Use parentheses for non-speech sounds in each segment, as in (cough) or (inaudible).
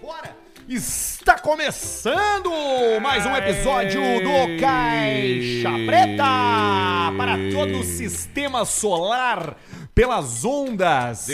Bora! Está começando mais um episódio do Caixa Preta para todo o sistema solar pelas ondas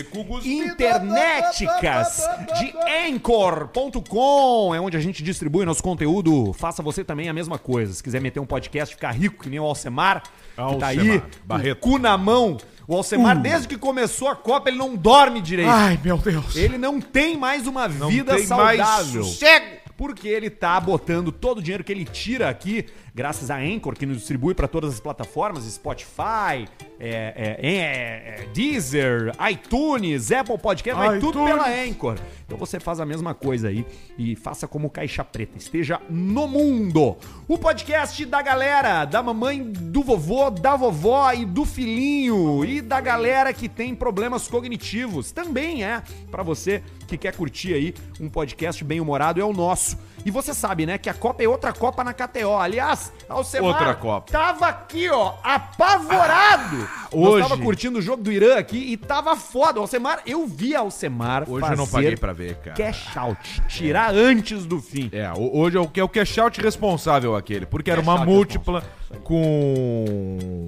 internéticas de Anchor.com, é onde a gente distribui nosso conteúdo. Faça você também a mesma coisa. Se quiser meter um podcast, ficar rico que nem o Alcemar, que tá aí, Barreto. cu na mão. O Alcemar, desde que começou a Copa, ele não dorme direito. Ai, meu Deus. Ele não tem mais uma Não vida tem mais saudável. sossego. Porque ele tá botando todo o dinheiro que ele tira aqui, graças a Anchor, que nos distribui para todas as plataformas, Spotify, é, é, é, é, Deezer, iTunes, Apple Podcast, vai tudo pela Anchor. Então você faz a mesma coisa aí e faça como Caixa Preta, esteja no mundo. O podcast da galera, da mamãe, do vovô, da vovó e do filhinho e da galera que tem problemas cognitivos. Também é para você que quer curtir aí um podcast bem humorado, é o nosso. E você sabe, né, que a Copa é outra Copa na KTO. Aliás, Alcemar Outra Copa. tava aqui, ó, apavorado. Nós hoje- tava curtindo o jogo do Irã aqui e tava foda. Alcemar, eu vi Alcemar Hoje eu não fazer paguei pra ver, cara. cash out, tirar antes do fim. É, ho- hoje é o que é o cash out responsável aquele, porque era Cash uma out múltipla com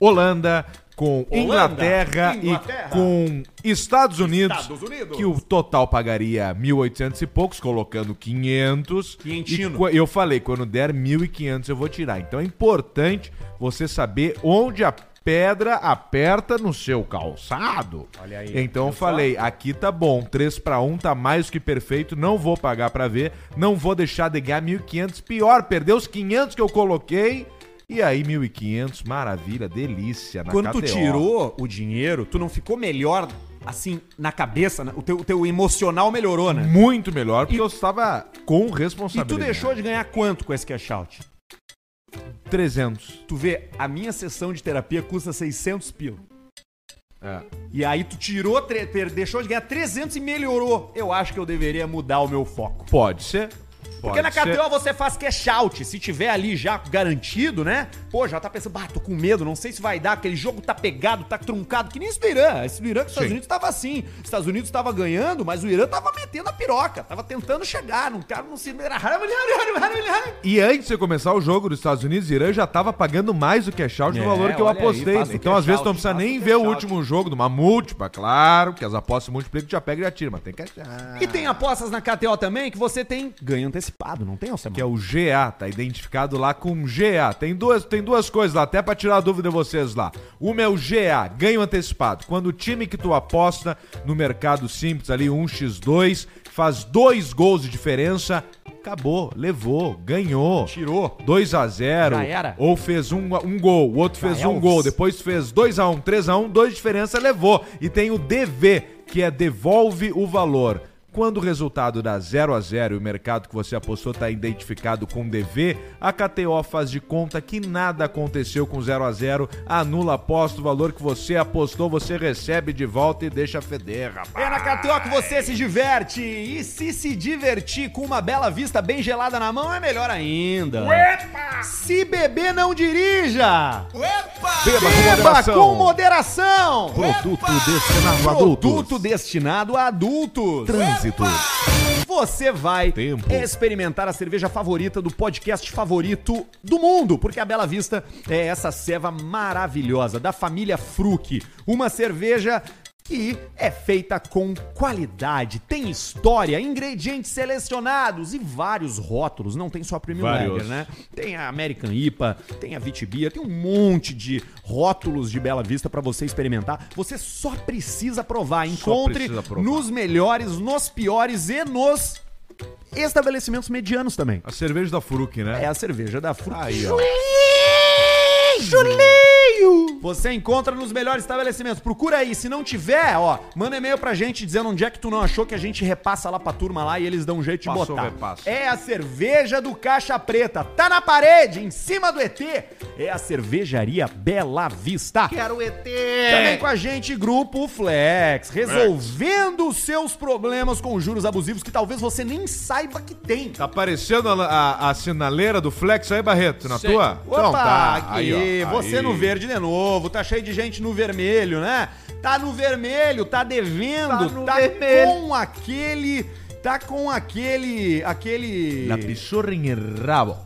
Holanda, com Inglaterra, Inglaterra. e com Estados Unidos, Estados Unidos. que o total pagaria 1.800 e poucos, colocando 500. Quinhentino. E eu falei, quando der 1.500 eu vou tirar. Então é importante você saber onde a pedra aperta no seu calçado. Olha aí, Então eu falei, aqui tá bom, 3 para 1 tá mais que perfeito, não vou pagar pra ver, não vou deixar de ganhar 1.500, pior, perder os 500 que eu coloquei, e aí 1.500, maravilha, delícia, na Quando tu KTO. tirou o dinheiro, tu não ficou melhor, assim, na cabeça? O teu, o teu emocional melhorou, né? Muito melhor, porque E- eu estava com E responsabilidade. tu deixou de ganhar quanto com esse cash out? 300. Tu vê, a minha sessão de terapia custa 600 pila. É. E aí tu tirou, deixou de ganhar 300 e melhorou. Eu acho que eu deveria mudar o meu foco. Pode ser. Porque na. KTO você faz cash out. Se tiver ali já garantido, né? Pô, já tá pensando, bah, tô com medo, não sei se vai dar. Aquele jogo tá pegado, tá truncado. Que nem esse do Irã. Esse do Irã que os Estados. Unidos tava assim. Os Estados Unidos tava ganhando, mas o Irã tava metendo a piroca. Tava tentando chegar. Não cara não se. E antes de você começar o jogo dos Estados Unidos, Irã já tava pagando mais do cash out do É, valor que eu aí, apostei. o então, às vezes, tu não precisa nem o ver o último jogo de uma múltipla, claro, que as apostas multiplicam, tu já pega e já tira, mas tem cash out. E tem apostas na KTO também que você tem ganho antecipado, não tem, Alcemar? Que é o GA, tá identificado lá com GA. Tem duas, tem duas coisas lá, até pra tirar a dúvida de vocês lá. Uma é o GA, ganho antecipado. Quando o time que tu aposta no mercado simples ali, 1x2, faz dois gols de diferença, acabou, levou, ganhou. Tirou. 2 a 0 Já era. ou fez um, um gol, o outro Já fez é um os- gol, depois fez 2 a 1 3 a 1 dois de diferença, levou. E tem o DV, que é devolve o valor. Quando o resultado dá 0 a 0 e o mercado que você apostou está identificado com DV, a KTO faz de conta que nada aconteceu com 0 a 0 anula a aposta, o valor que você apostou, você recebe de volta e deixa feder, rapaz. É na KTO que você se diverte. E se se divertir com uma bela vista bem gelada na mão, é melhor ainda. Se beber, não dirija. Beba Beba com moderação. Produto destinado a adultos. Produto destinado a adultos. Trânsito. Você vai Tempo. experimentar a cerveja favorita do podcast favorito do mundo, porque a Bela Vista é essa ceva maravilhosa da família Fruc, uma cerveja que é feita com qualidade, tem história, ingredientes selecionados e vários rótulos. Não tem só a Premium Vários. Lager, né? Tem a American IPA, tem a Vitibia, tem um monte de rótulos de Bela Vista pra você experimentar. Você só precisa provar. Encontre precisa provar. nos melhores, nos piores e nos estabelecimentos medianos também. A cerveja da Fruc, né? É a cerveja da Fruc. Aí, ó. Julinho! Você encontra nos melhores estabelecimentos. Procura aí. Se não tiver, ó, manda e-mail pra gente dizendo onde é que tu não achou que a gente repassa lá pra turma lá e eles dão um jeito de Passou, botar. repassa. É a cerveja do Caixa Preta. Tá na parede, em cima do ET. É a cervejaria Bela Vista. Quero ET! Também com a gente, Grupo Flex, resolvendo os seus problemas com juros abusivos que talvez você nem saiba que tem. Tá aparecendo a, a- a sinaleira do Flex aí, Barreto? Na Sei. tua? Então Opa, tá. aqui, Aí, ó, você aí. no verde de novo, tá cheio de gente no vermelho, né? Tá no vermelho, tá devendo, Tá tá com aquele tá com aquele. aquele. La pichorra em rabo.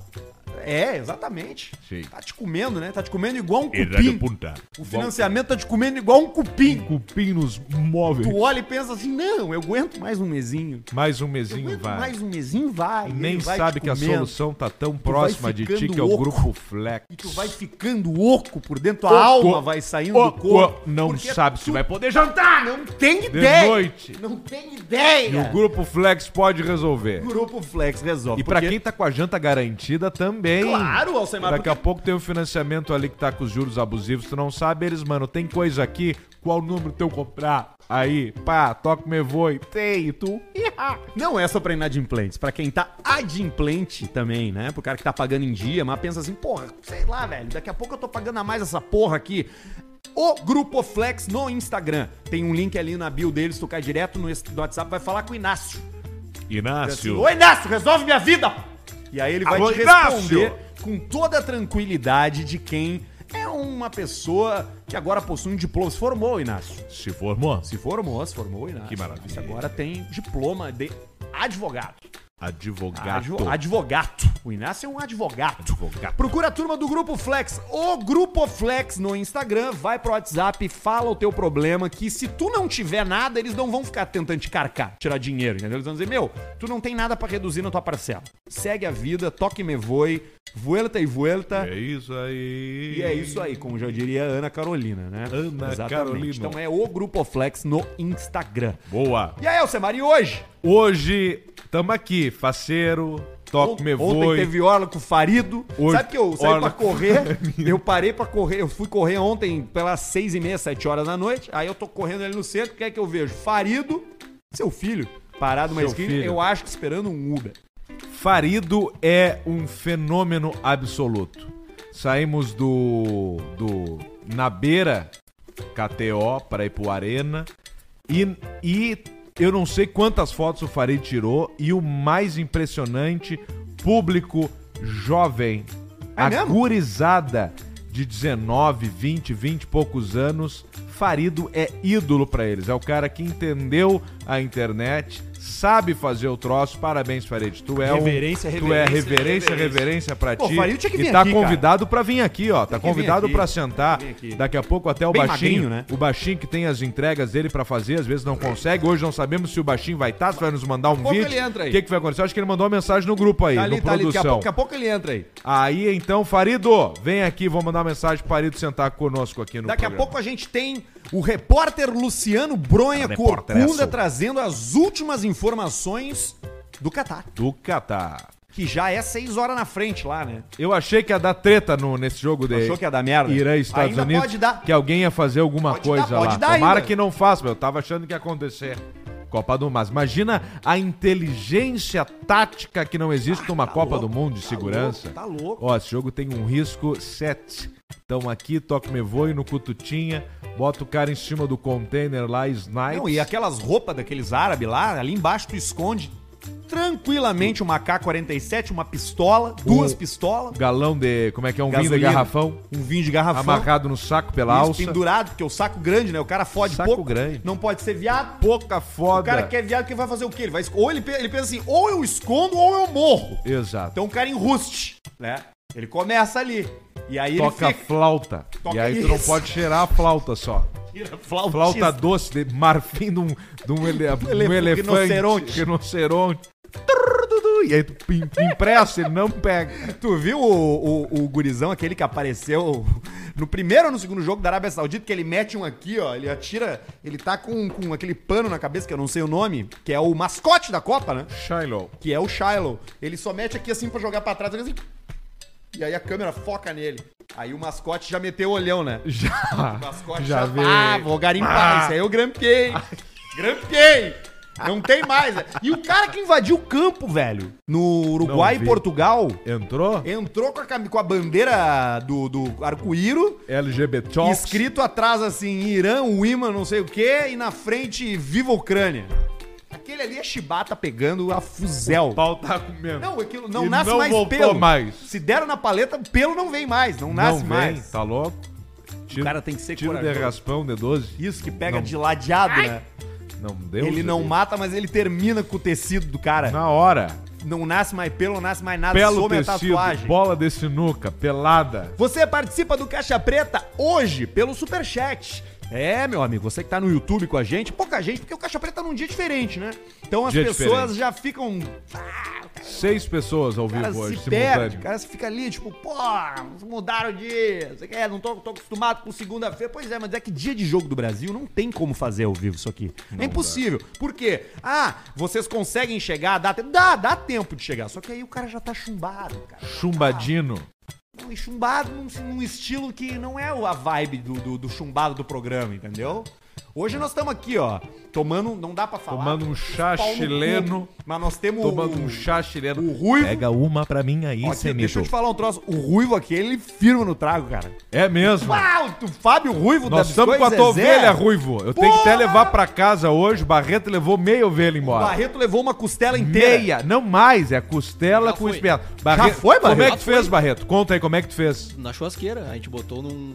É, exatamente. Sim. Tá te comendo, né? Tá te comendo igual um E cupim. punta. O financiamento tá te comendo igual um cupim. Cupim nos móveis. Tu olha e pensa assim, não, eu aguento mais um mesinho. Mais um mesinho vai. mais um mesinho, vai. Nem vai sabe que a solução tá tão próxima de ti, que é o oco. grupo Flex. E tu vai ficando oco por dentro, a Oco. alma vai saindo do corpo. Oco. Não sabe se tu vai poder jantar. Não tem ideia. noite. Não tem ideia. E o grupo Flex pode resolver. O Grupo Flex resolve. E pra porque- quem tá com a janta garantida também. Claro, Alcemar, Daqui a porque- pouco tem um financiamento ali que tá com os juros abusivos. Tu não sabe, eles, mano, tem coisa aqui. Qual número teu comprar? Aí, pá, toca me voe. Tem, tu. Não é só pra inadimplentes, pra quem tá adimplente também, né? Pro cara que tá pagando em dia, mas pensa assim, porra, sei lá, velho, daqui a pouco eu tô pagando a mais essa porra aqui. O Grupo Flex no Instagram. Tem um link ali na bio deles, tu cai direto no WhatsApp, vai falar com o Inácio. Assim, Inácio. Oi, Inácio, resolve minha vida! E aí ele vai Alô, te Inácio! responder com toda a tranquilidade de quem é uma pessoa que agora possui um diploma. Se formou, Inácio. Se formou? Se formou, se formou, Inácio. Que maravilha. Inácio agora tem diploma de advogado. Advogado. Advo, advogato. O Inácio é um advogado. Advogado. Procura a turma do Grupo Flex. O Grupo Flex no Instagram. Vai pro WhatsApp, fala o teu problema. Que se tu não tiver nada, eles não vão ficar tentando te carcar, tirar dinheiro, entendeu? Eles vão dizer, meu, tu não tem nada pra reduzir na tua parcela. Segue a vida, toque me voe, vuelta e vuelta. É isso aí. E é isso aí, como já diria a Ana Carolina, né? Ana Carolina. Então é o Grupo Flex no Instagram. Boa. E aí, Alcemar, e hoje? Hoje, tamo aqui, faceiro, toque me Ontem voe. teve orla com o Farido. Hoje- Sabe que eu saí orla pra correr? (laughs) eu parei pra correr. Eu fui correr ontem pelas seis e meia, sete horas da noite. Aí eu tô correndo ali no centro. O que é que eu vejo? Farido, seu filho, parado numa esquina. filho. Eu acho que esperando um Uber. Farido é um fenômeno absoluto. Saímos do, do na beira KTO para ir pro Arena e, e eu não sei quantas fotos o Farid tirou e o mais impressionante, público jovem, É a mesmo? gurizada de 19, 20, 20 e poucos anos, Farido é ídolo pra eles. É o cara que entendeu a internet, sabe fazer o troço. Parabéns, Farid. Tu é Reverência, um, tu reverência, é reverência, reverência. reverência pra Pô, ti. Farid tinha que vir e tá aqui, cara. convidado pra vir aqui, ó. Tá convidado pra sentar. Daqui a pouco até o Bem baixinho, magrinho, né? o baixinho que tem as entregas dele pra fazer, às vezes não consegue. Hoje não sabemos se o baixinho vai estar, se vai nos mandar um pouco vídeo. ele entra aí. O que, que vai acontecer? Eu acho que ele mandou uma mensagem no grupo aí, Tá ali, no tá ali. Daqui a, produção. pouco, daqui a pouco ele entra aí. Aí então, Farido, vem aqui, vou mandar uma mensagem pro Farido sentar conosco aqui no Daqui a programa. pouco a gente tem o repórter Luciano Bronha Repórter Corcunda Esso. trazendo as últimas informações do Catar. Do Catar. Que já é seis horas na frente lá, né? Eu achei que ia dar treta no, nesse jogo de Achou que ia dar merda? Irã e Estados Ainda Unidos. pode dar. Que alguém ia fazer alguma Pode coisa dar, pode lá. dar Tomara ainda. que não faça, meu. Eu tava achando que ia acontecer. Copa do Mas imagina a inteligência tática que não existe numa tá Copa louco, do Mundo de tá segurança. louco, tá louco. Ó, esse jogo tem um risco 7. Então aqui, toque me voe no cututinha, bota o cara em cima do container lá, snipes. Não, e aquelas roupas daqueles árabes lá, ali embaixo tu esconde tranquilamente uma K-47, uma pistola, duas pistolas, Galão de. Como é que é? Um vinho de Gasolina. garrafão. um vinho de garrafão. Amarrado no saco pela isso, alça. pendurado, porque o saco grande, né? O cara fode Saco pouco. grande. Não pode ser viado. Pouca foda. O cara que é viado que vai fazer o quê? Ele vai ou ele, pe- ele pensa assim, ou eu escondo ou eu morro. Exato. Então o cara enruste, né? Ele começa ali. E aí Toca ele fica... flauta. Toca e aí tu não isso. pode cheirar a flauta só. Flauta, Flauta doce, de marfim de um, de um, ele, (laughs) um Ele- elefante. rinoceronte. Rinoceronte. E aí tu impressa, ele não pega. Tu viu o, o, o gurizão, aquele que apareceu no primeiro ou no segundo jogo da Arábia Saudita, que ele mete um aqui, ó, ele atira, ele tá com, com aquele pano na cabeça, que eu não sei o nome, que é o mascote da Copa, né? Shiloh. Que é o Shiloh. Ele só mete aqui assim pra jogar pra trás, assim, e aí a câmera foca nele. Aí o mascote já meteu o olhão, né? (laughs) Já. O mascote Já já, vê. ah, vou garimpar, Ah. isso aí eu grampiei. Grampiei. Não tem mais. né? E o cara que invadiu o campo, velho, no Uruguai e. Portugal, Entrou? entrou com a, com a bandeira do, do arco-íro, LGBT Talks. escrito atrás assim, Irã, o imã, não sei o quê, e na frente, Viva Ucrânia. Aquele ali é chibata pegando a fuzel. O pau tá comendo. Não, aquilo não E nasce não mais voltou pelo. mais. Se deram na paleta, pelo não vem mais, não nasce não vem, mais. tá louco? Tiro, cara tem que ser Tiro de corajoso. raspão de 12. Isso que pega Não. de ladeado, né? Não deu. ele não mata, mas ele termina com o tecido do cara. Na hora. Não nasce mais pelo, não nasce mais nada, Belo some a tecido, tatuagem. bola de sinuca, pelada. Você participa do Caixa Preta hoje pelo Superchat. É, meu amigo, você que tá no YouTube com a gente, pouca gente, porque o Caixa Preta tá num dia diferente, né? Então as Dia pessoas diferente. já ficam. Seis pessoas ao vivo hoje, se perde, o cara fica ali, tipo, pô, mudaram. Você quer? Não tô, tô acostumado com segunda-feira. Pois é, mas é que dia de jogo do Brasil não tem como fazer ao vivo isso aqui. é impossível. Por quê? Ah, vocês conseguem chegar, dá, tempo- dá, dá tempo de chegar. Só que aí o cara já tá chumbado, cara. Chumbadino. E chumbado num, num estilo que não é a vibe do, do, do chumbado do programa, entendeu? Hoje nós estamos aqui, ó, tomando, não dá pra falar. Tomando um chá pau no cu, chileno. Mas nós temos Tomando o, um chá chileno. o ruivo. Pega uma pra mim aí, Ó, aqui, deixa eu te falar um troço. O Ruivo aqui, ele firma no trago, cara. É mesmo. Uau, tu, Fábio Ruivo Nós estamos com a tua ovelha, Ruivo. Eu tenho que até levar pra casa hoje. O Barreto levou meia ovelha O embora. Barreto levou uma costela inteira. Meia, não mais, é costela Já com foi. espinhaço. Barreto, foi, Barreto? Como é que Já tu fez. Barreto? Conta aí, como é que tu fez? Na churrasqueira, a gente botou num.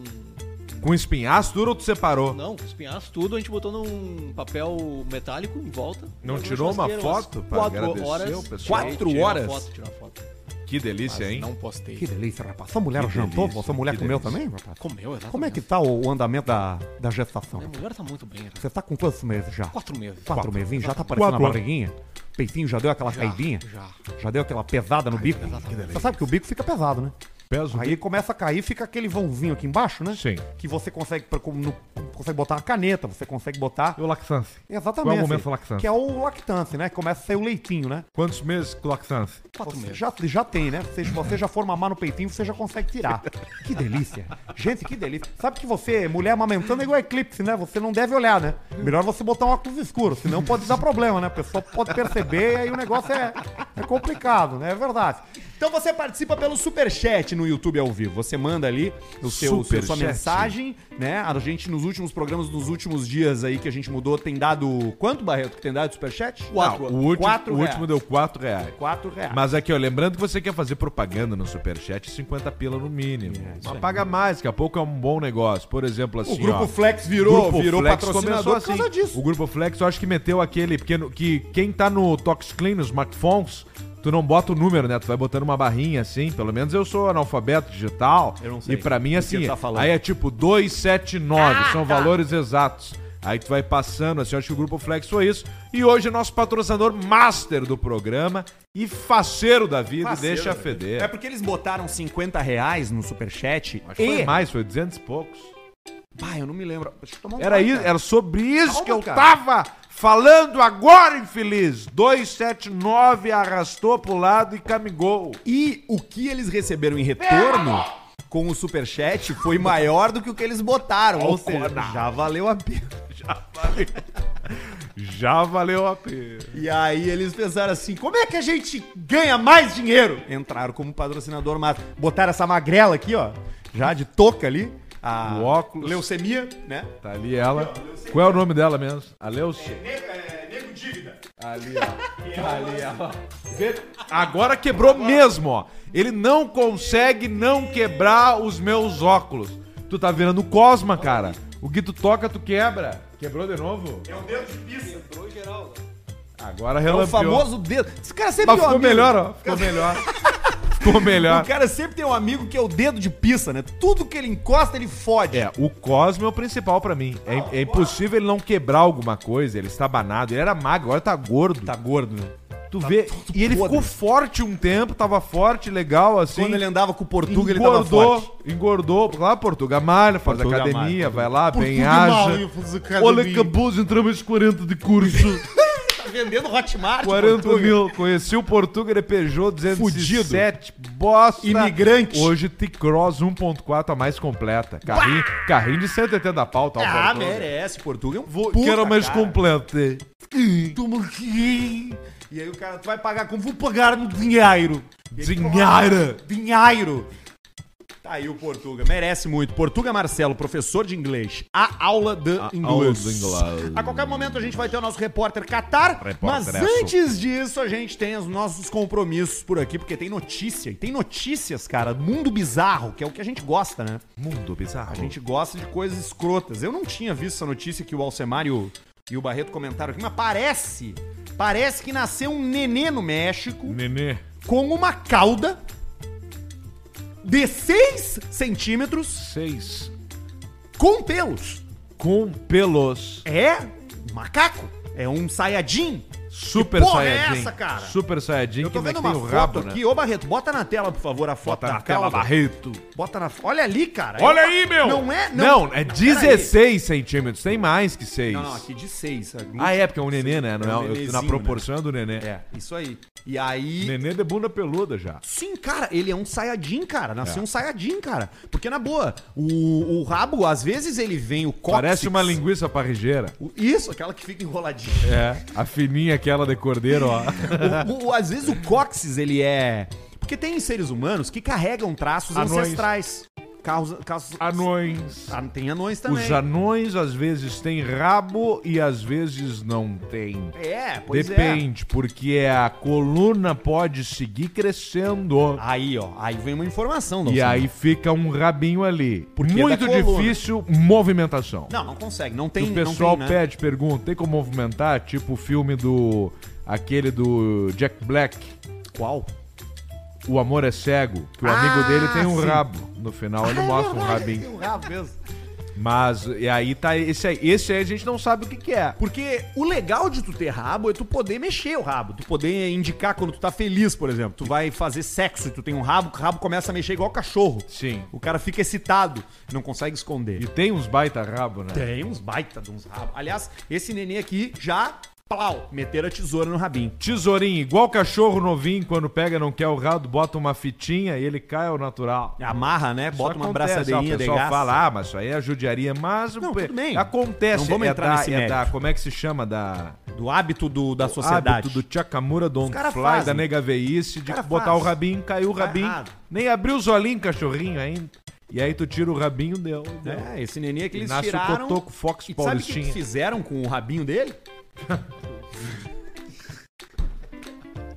Com espinhaço duro ou tu separou? Não, espinhaço, tudo, a gente botou num papel metálico em volta. Não tirou uma foto pra quatro agradecer horas, o pessoal? Quatro Tirei uma horas? Foto, tirei uma foto. Que delícia, hein? Não postei. Que delícia, rapaz. Sua mulher Que jantou? delícia, Sua mulher comeu delícia. também, rapaz? Comeu, exatamente. Como é que tá o, o andamento da, da gestação? Minha mulher tá muito bem. né? Você tá com quantos meses já? Quatro meses. Quatro mesinhos? Já tá aparecendo Quatro a barriguinha? Peitinho já deu aquela Já, caidinha? já. Já deu aquela pesada no bico? exatamente. Você sabe que o bico fica pesado, né? Peso Aí começa a cair, fica aquele vãozinho aqui embaixo, né? Sim. Que você consegue, como no- consegue botar uma caneta, você consegue botar. E o lactância? Exatamente. Qual é o momento da lactância? Que é o lactância, né? Começa a sair o leitinho, né? Quantos meses com lactância? Quatro meses. já, já tem, né? Se você já for mamar no peitinho, você já consegue tirar. (laughs) Que delícia. Gente, que delícia. Sabe que você, mulher amamentando é igual eclipse, né? Você não deve olhar, né? Melhor você botar um óculos escuro, senão pode dar problema, né? A pessoa pode perceber e aí o negócio é, é complicado, né? É verdade. Então você participa pelo Superchat no YouTube ao vivo. Você manda ali o seu, sua mensagem, né? A gente nos últimos programas, nos últimos dias aí que a gente mudou, tem dado. Quanto, Barreto, que tem dado de Superchat? Não, o último, Quatro o reais. último deu 4 reais. Quatro reais. Mas aqui, ó, lembrando que você quer fazer propaganda no Superchat, 50 pila no mínimo. É, isso Mas aí. paga mais, daqui a pouco é um bom negócio. Por exemplo, assim, O Grupo ó, Flex virou, Grupo virou Flex patrocinador começou por causa assim. disso. O Grupo Flex, eu acho que meteu aquele, porque no- que quem tá no Tox Clean, nos smartphones, tu não bota o número, né? Tu vai botando uma barrinha assim, pelo menos eu sou analfabeto digital. Eu não sei E pra mim, assim, tá aí é tipo 279, são valores exatos. Aí tu vai passando, assim, eu acho que o Grupo Flex foi isso. E hoje é nosso patrocinador master do programa e faceiro da vida, e deixa a feder. É porque eles botaram 50 reais no superchat Acho que e... foi mais, foi 200 e poucos. Pai, eu não me lembro. Deixa eu tomar um Era, isso, era sobre isso Calma, que eu cara. tava falando agora, infeliz. 279 arrastou pro lado e camigou. E o que eles receberam em retorno com o superchat foi maior do que o que eles botaram. Ou seja, já valeu a pena. Já valeu. Já valeu a pena. E aí eles pensaram assim, como é que a gente ganha mais dinheiro? Entraram como patrocinador, mas botaram essa magrela aqui, ó, já de touca ali. A O óculos. Leucemia, né? Tá ali ela. Qual é o nome dela mesmo? A Leucia. Nego dívida. Ali, ó. Ali, ó. Vê? Agora quebrou mesmo, ó. Ele não consegue não quebrar os meus óculos. Tu tá virando Cosma, cara. O que tu toca, tu quebra. Quebrou de novo? É o dedo de pizza. Agora É o relampeou. famoso dedo. Esse cara sempre Mas um ficou amigo. melhor, ó. Ficou melhor. (laughs) ficou melhor. O cara sempre tem um amigo que é o dedo de pizza, né? Tudo que ele encosta, ele fode. É, o Cosmo é o principal pra mim. É, é impossível ele não quebrar alguma coisa. Ele está banado. Ele era magro, agora tá gordo. Tá gordo, né? tu vê. E ele podre. ficou forte um tempo, tava forte, legal, assim. Quando ele andava com o Portuga, ele tava engordou, forte. engordou. Lá, Portuga malha, faz Portuga academia, malha, vai lá, bem Portuga haja. malha, faz academia. Olha, acabou, entramos 40 de curso. (laughs) Tá vendendo Hotmart, 40 Portuga. mil. Conheci o Portuga, ele Peugeot 207. Bosta. Imigrante. Hoje T-Cross 1.4 a mais completa. Carrinho, carrinho de 180 pau, tá? o Ah, Portuga. merece. Portuga é um Vou, puta quero mais cara. completo. Toma aqui. E aí o cara, tu vai pagar como? Vou pagar no dinheiro. Dinheiro. "Ah, Dinheiro. Tá aí o Portuga, merece muito. Portuga Marcelo, professor de inglês. A aula de A inglês. aula do inglês. A qualquer momento a gente vai ter o nosso repórter Qatar. Mas antes disso, a gente tem os nossos compromissos por aqui, porque tem notícia. E tem notícias, cara. Mundo bizarro, que é o que a gente gosta, né? Mundo bizarro. A gente gosta de coisas escrotas. Eu não tinha visto essa notícia que o Alcemar e o, E o Barreto comentaram aqui, mas parece, parece que nasceu um nenê no México Nenê. com uma cauda de 6 centímetros Seis. com pelos. Com pelos. É macaco. É um saiyajin. Super Que porra é Saiyajin. essa, cara? Super Saiyajin Eu tô que vendo tem uma o foto rabo, aqui. né? Ô, Barreto, bota na tela, por favor, a foto Bota da na tela, cauda. Barreto. Bota na... Olha ali, cara. Olha aí, meu! Não é... Não, é Peraí. 16 centímetros. Tem mais que 6. Não, não, aqui de 6. Ah, é, porque é um nenê, né? Não É um é, nenezinho, na proporção do nenê. É, isso aí. E aí... Nenê de bunda peluda já. Sim, cara, ele é um Saiyajin, cara. Nasceu É. um Saiyajin, cara. Porque, na boa, o, o rabo, às vezes, ele vem o cóccix... Parece uma linguiça parrigeira. Isso, aquela que fica enroladinha. É, a fininha aquela de cordeiro, ó. (laughs) O- o- às vezes o cóccix, ele é... Porque tem seres humanos que carregam traços Anões. ancestrais. Causa, causa... Anões. Ah, tem anões também. Os anões às vezes têm rabo e às vezes não têm. É, pois é. Depende, porque a coluna pode seguir crescendo. Aí, ó, aí vem uma informação. E Dalcino. aí fica um rabinho ali. Porque Muito da coluna. difícil movimentação. Não, não consegue, não tem... o pessoal não tem, né? pede, pergunta, tem como movimentar? Tipo o filme do. aquele do Jack Black, Qual? O Amor é Cego, que o Ah, amigo dele tem um sim. rabo. No final ele Ah, (laughs) é mostra um rabinho. tem um rabo mesmo. Mas, e aí tá esse aí. Esse aí a gente não sabe o que, que é. Porque o legal de tu ter rabo é tu poder mexer o rabo. Tu poder indicar quando tu tá feliz, por exemplo. Tu vai fazer sexo e tu tem um rabo, o rabo começa a mexer igual cachorro. Sim. O cara fica excitado, não consegue esconder. E tem uns baita rabo, né? Tem uns baita de uns rabos. Aliás, esse neném aqui já, plau, meteram a tesoura no rabinho. Tesourinho, igual cachorro novinho, quando pega não quer o rabo, bota uma fitinha e ele cai ao natural. Amarra, né? Bota uma acontece, braçadeirinha ó, O de pessoal gás. fala, ah, mas isso aí é judiaria. Mas Não, tudo bem. acontece. Não vamos é entrar da, nesse é da, como é que se chama? Da Do hábito do, da sociedade. hábito do Chakamura Don't cara Fly, fazem. da nega veice, de botar faz. o rabinho, caiu o Tá rabinho. errado. Nem abriu os olhinhos, cachorrinho ainda. E aí tu tira o rabinho, deu. deu. É, esse neném é que eles nasce o tiraram... Cotoco Fox e sabe o que Paulistinha. que fizeram com o rabinho dele?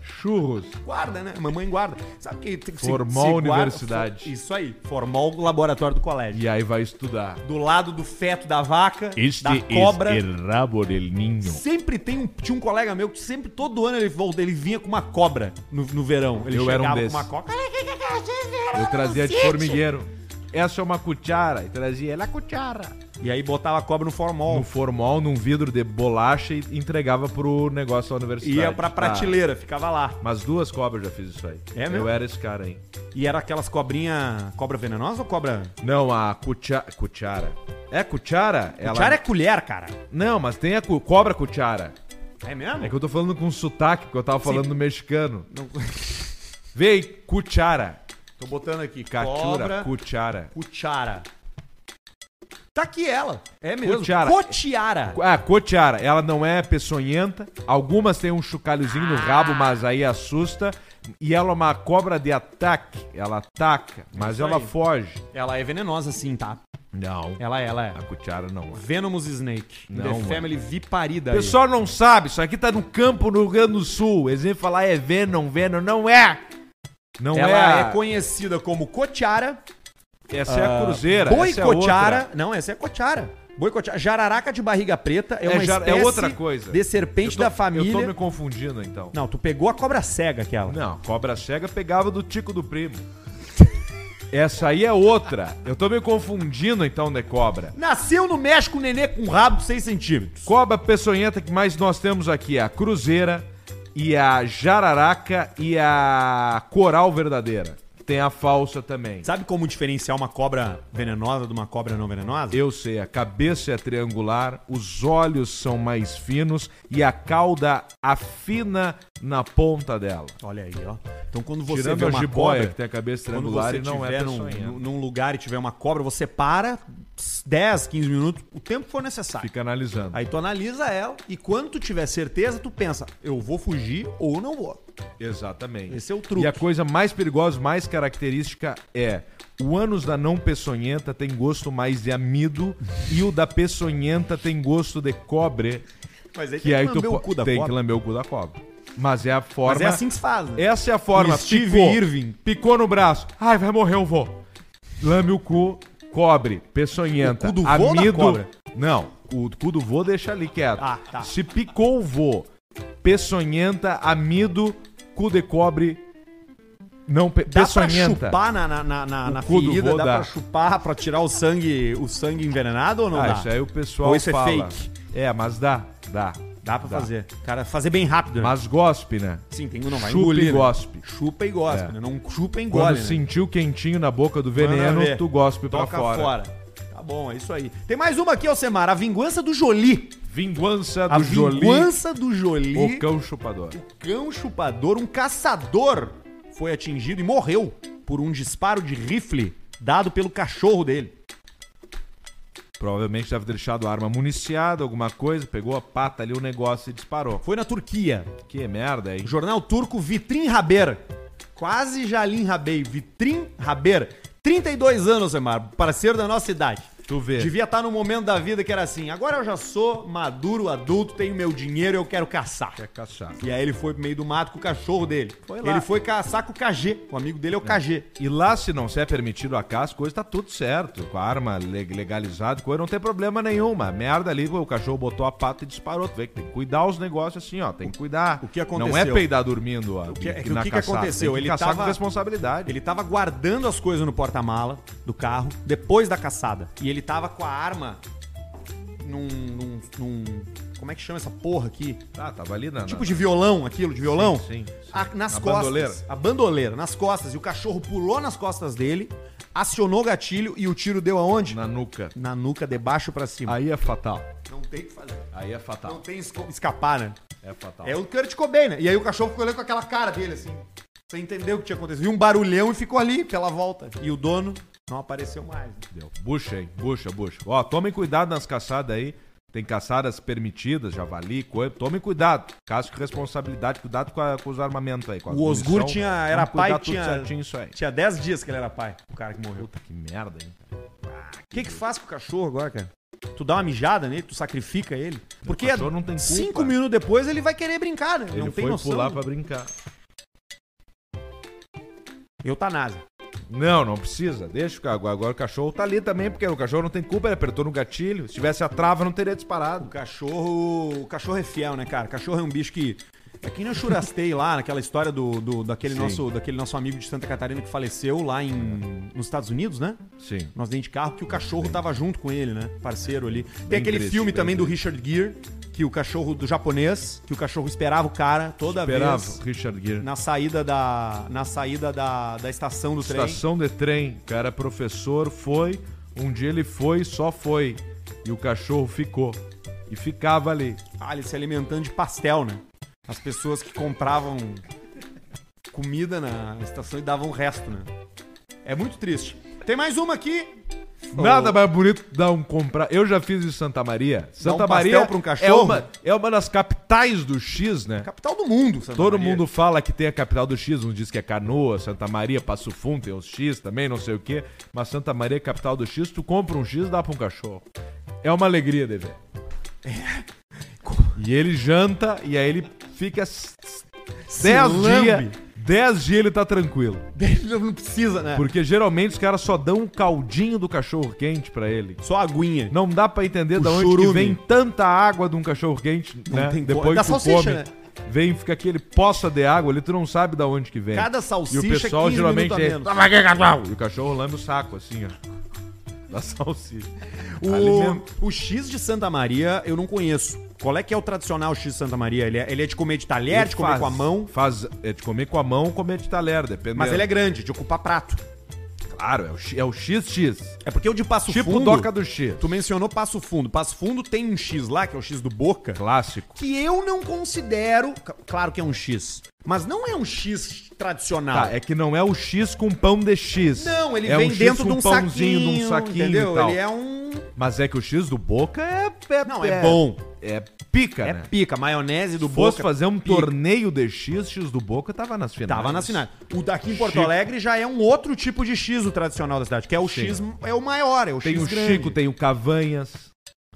Churros. Guarda, né? Mamãe guarda. Sabe que tem que se- Formol se guarda- Universidade. for- Isso aí. Formol laboratório do colégio. E aí vai estudar. Do lado do feto da vaca, Este da cobra. é o rabo del ninho. Sempre tem um, tinha um colega meu que sempre, todo ano ele, volta, ele vinha com uma cobra no, no verão. Ele Eu era um desses. com uma cobra. Eu trazia de formigueiro. Essa é uma cuchara. E trazia ela cuchara. E aí botava a cobra no formol. No formol, num vidro de bolacha e entregava pro negócio da universidade. Ia pra Ah, prateleira, ficava lá. Mas duas cobras já fiz isso aí. É Eu mesmo? era esse cara aí. E era aquelas cobrinhas. Cobra venenosa ou cobra. Não, a cucha... cuchara. É cuchara? Ela... Cuchara é colher, cara. Não, mas tem a cu- cobra cuchara. É mesmo? É que eu tô falando com sotaque, porque eu tava falando Sim. no mexicano. Não- aí, cuchara. Tô botando aqui. Cachura, Cobra, cuchara. cuchara. Tá aqui ela. É mesmo. Cuchara. Cotiara. Ah, cotiara, ela não é peçonhenta. Algumas têm um chocalhozinho no rabo, mas aí assusta. E ela é uma cobra de ataque. Ela ataca, mas Isso ela aí. foge. Ela é venenosa sim, tá? Não. Ela é, ela é. A cuchara não é. Venomous Snake. Não, The mano. Family Viparida. O pessoal não sabe, isso aqui tá no campo no Rio Grande do Sul. Eles vêm falar é Venom, Venom. Não é! Não Ela é. é, conhecida como Cotiara. Essa é a cruzeira. Boi essa é não, essa é Cotiara. Boi Cotiara. Jararaca de barriga preta é, É uma jar- é espécie outra coisa. de serpente tô- da família. Eu tô me confundindo então. Não, tu pegou a cobra cega aquela. Não, cobra cega pegava do tico do primo. Essa aí é outra. Eu tô me confundindo então de cobra. Nasceu no México nenê com rabo de 6 centímetros. Cobra peçonhenta que mais nós temos aqui é a cruzeira e a jararaca e a coral verdadeira. Tem a falsa também. Sabe como diferenciar uma cobra venenosa de uma cobra não venenosa? Eu sei, a cabeça é triangular, os olhos são mais finos e a cauda afina na ponta dela. Olha aí, ó. Então quando você Tirando vê a uma jiboia, cobra, que tem a cabeça quando triangular você e não é num, num- lugar e tiver uma cobra, você para 10, 15 minutos, o tempo que for necessário. Fica analisando. Aí tu analisa ela e quando tu tiver certeza, tu pensa, eu vou fugir ou não vou. Exatamente. Esse é o truque. E a coisa mais perigosa, mais característica é o ânus da não peçonhenta tem gosto mais de amido e o da peçonhenta tem gosto de cobre, Mas aí que aí tu lamber po- o cu da tem que cobra. lamber o cu da cobra. Mas é a forma. Mas é assim que se faz, né? Essa é a forma. Steve picou, Irving. Picou no braço. Ai, vai morrer o vô. Lame o cu, cobre, peçonhenta. O cu do vô amido. Não, o cu do vô deixa ali quieto. Ah, tá. Se picou o vô, peçonhenta, amido, cu de cobre, não, pe Dá pra peçonhenta. chupar na, na, na, na- ferida? Dá dá. pra chupar pra tirar o sangue, o sangue envenenado ou não ah, dá? isso aí o pessoal Ou isso é fala. fake? É, mas dá, dá. Dá pra Dá. fazer. Cara, fazer bem rápido, né? Mas gospe, né? Sim, tem não vai Chupa engolir. e né? gospe. Chupa e gospe, É. né? Não chupa e Quando engole, né? sentiu quentinho na boca do Manda veneno, ver. tu gospe pra Toca fora. fora. Tá bom, é isso aí. Tem mais uma aqui, Alcemar. A vingança do Jolie. Vingança do A Jolie, vingança do Jolie. o cão chupador. cão chupador, um caçador, foi atingido e morreu por um disparo de rifle dado pelo cachorro dele. Provavelmente deve ter deixado a arma municiada, alguma coisa, pegou a pata ali, o negócio e disparou. Foi na Turquia. Que merda, hein? Jornal turco Vitrin Haber. Quase Jalim Rabei. Vitrin Haber. 32 anos, Semar, parceiro da nossa idade. Tu vê. Devia estar num momento da vida que era assim: agora eu já sou maduro, adulto, tenho meu dinheiro, eu quero caçar. Quer caçar. E aí ele foi pro meio do mato com o cachorro dele. Foi lá. Ele foi caçar com o KG. O amigo dele é o KG. E lá, se não se é permitido a caça, coisa tá tudo certo. Com a arma leg- legalizada, coisa não tem problema nenhuma. Merda ali, o cachorro botou a pata e disparou. Tu vê que tem que cuidar os negócios assim, ó. Tem que cuidar. O que Não é aconteceu? peidar dormindo, ó. O que- é que o que que aconteceu? Que Ele caçar tava- com responsabilidade. Ele tava guardando as coisas no porta-mala do carro depois da caçada. E ele tava com a arma num, num, num- Como é que chama essa porra aqui? Ah, tava ali na... Tipo na- de violão, aquilo, de violão? Sim, sim, sim. A- nas A costas. bandoleira. A bandoleira, nas costas. E o cachorro pulou nas costas dele, acionou o gatilho e o tiro deu aonde? Na nuca. Na nuca, de baixo pra cima. Aí é fatal. Não tem o que fazer. Aí é Não fatal. tem esco- escapar, né? É fatal. É o Kurt Cobain, né? E aí o cachorro ficou olhando com aquela cara dele, assim. Sem entender o que tinha acontecido. Viu um barulhão e ficou ali pela volta. E o dono não apareceu mais. Deu. Bucha, hein? Bucha, bucha. Ó, tomem cuidado nas caçadas aí. Tem caçadas permitidas, javali, coisa. Tomem cuidado. Caso de responsabilidade, cuidado com, a- com os armamentos aí. Com O Osgur tinha- era pai, tinha- certinho isso aí. Tinha 10 dias que ele era pai, o cara que morreu. Puta que merda, hein? cara. O que que faz com o cachorro agora, cara? Tu dá uma mijada nele, tu sacrifica ele. Porque não tem cinco culpa. minutos depois ele vai querer brincar, né? Ele não tem foi noção. pular pra brincar. Eutanásia. Não, não precisa. Deixa o agora, o cachorro tá ali também, porque o cachorro não tem culpa, ele apertou no gatilho. Se tivesse a trava, não teria O disparado. cachorro. O cachorro é fiel, né, cara? O cachorro é um bicho que. É que nem eu churastei lá, naquela história do, do- daquele, Sim. nosso, daquele nosso amigo de Santa Catarina que faleceu lá em, nos Estados Unidos, né? Sim. Nós dentro de carro, que o cachorro tava junto com ele, né? Parceiro ali. Tem aquele triste, filme também do triste. Richard Gere, que o cachorro do japonês, que o cachorro esperava o cara toda Esperava vez Richard Gere. na saída da na saída da, da estação do trem. Estação de trem, o cara professor foi, um dia ele foi, só foi. E o cachorro ficou. E ficava ali. Ah, ele se alimentando de pastel, né? As pessoas que compravam comida na estação e davam o resto, né? É muito triste. Tem mais uma aqui. Nada mais bonito dar um comprar. Eu já fiz em Santa Maria. Santa um Maria pra um é cachorro? uma, é uma das capitais do X, né? Capital do mundo, Santa Todo Maria. mundo fala que tem a capital do X, uns diz que é Canoa, Santa Maria, Passo Fundo, tem os X também, não sei o quê. Mas Santa Maria é capital do X, tu compra um X, dá pra um cachorro. É uma alegria de ver. E ele janta e aí ele fica 10 lambe. dias. 10 dias ele tá tranquilo. (laughs) Não precisa, né? Porque geralmente os caras só dão um caldinho do cachorro quente pra ele. Só aguinha. Não dá pra entender O da onde que vem tanta água de um cachorro quente, Não né? tem. Depois Da que salsicha, come, né? vem fica aquele poça de água ali, tu não sabe da onde que vem. Cada E salsicha o pessoal 15 geralmente é! E o cachorro lambe o saco assim, ó. (laughs) Da salsicha. O, o X de Santa Maria eu não conheço. Qual é que é o tradicional X de Santa Maria? Ele é, ele é de comer de talher, de comer Faz- com a mão. Faz, é de comer com a mão ou comer de talher, dependendo. Mas ele é grande, de ocupar prato. Claro, é o, X- é o XX. É porque o de Passo Tipo Fundo... doca do X. Tu mencionou Passo Fundo. Passo Fundo tem um X lá, que é o X do Boca, Clássico. que eu não considero... c- Claro que é um X, mas não é um X tradicional. Tá, é que não é o X com pão de X. Não, ele é vem um dentro de um pãozinho, saquinho, de um saquinho entendeu? e tal. Ele é um... Mas é que o X do Boca é... é Não, é bom. É pica, É né? pica, maionese do Se fosse Boca. fazer um pica. torneio de X, X do Boca tava nas finais. Tava na finais. O daqui em Porto Chico. Alegre já é um outro tipo de X o tradicional da cidade, que é o Sim. X, é o maior, é o Tem X o grande. Chico, tem o Cavanhas.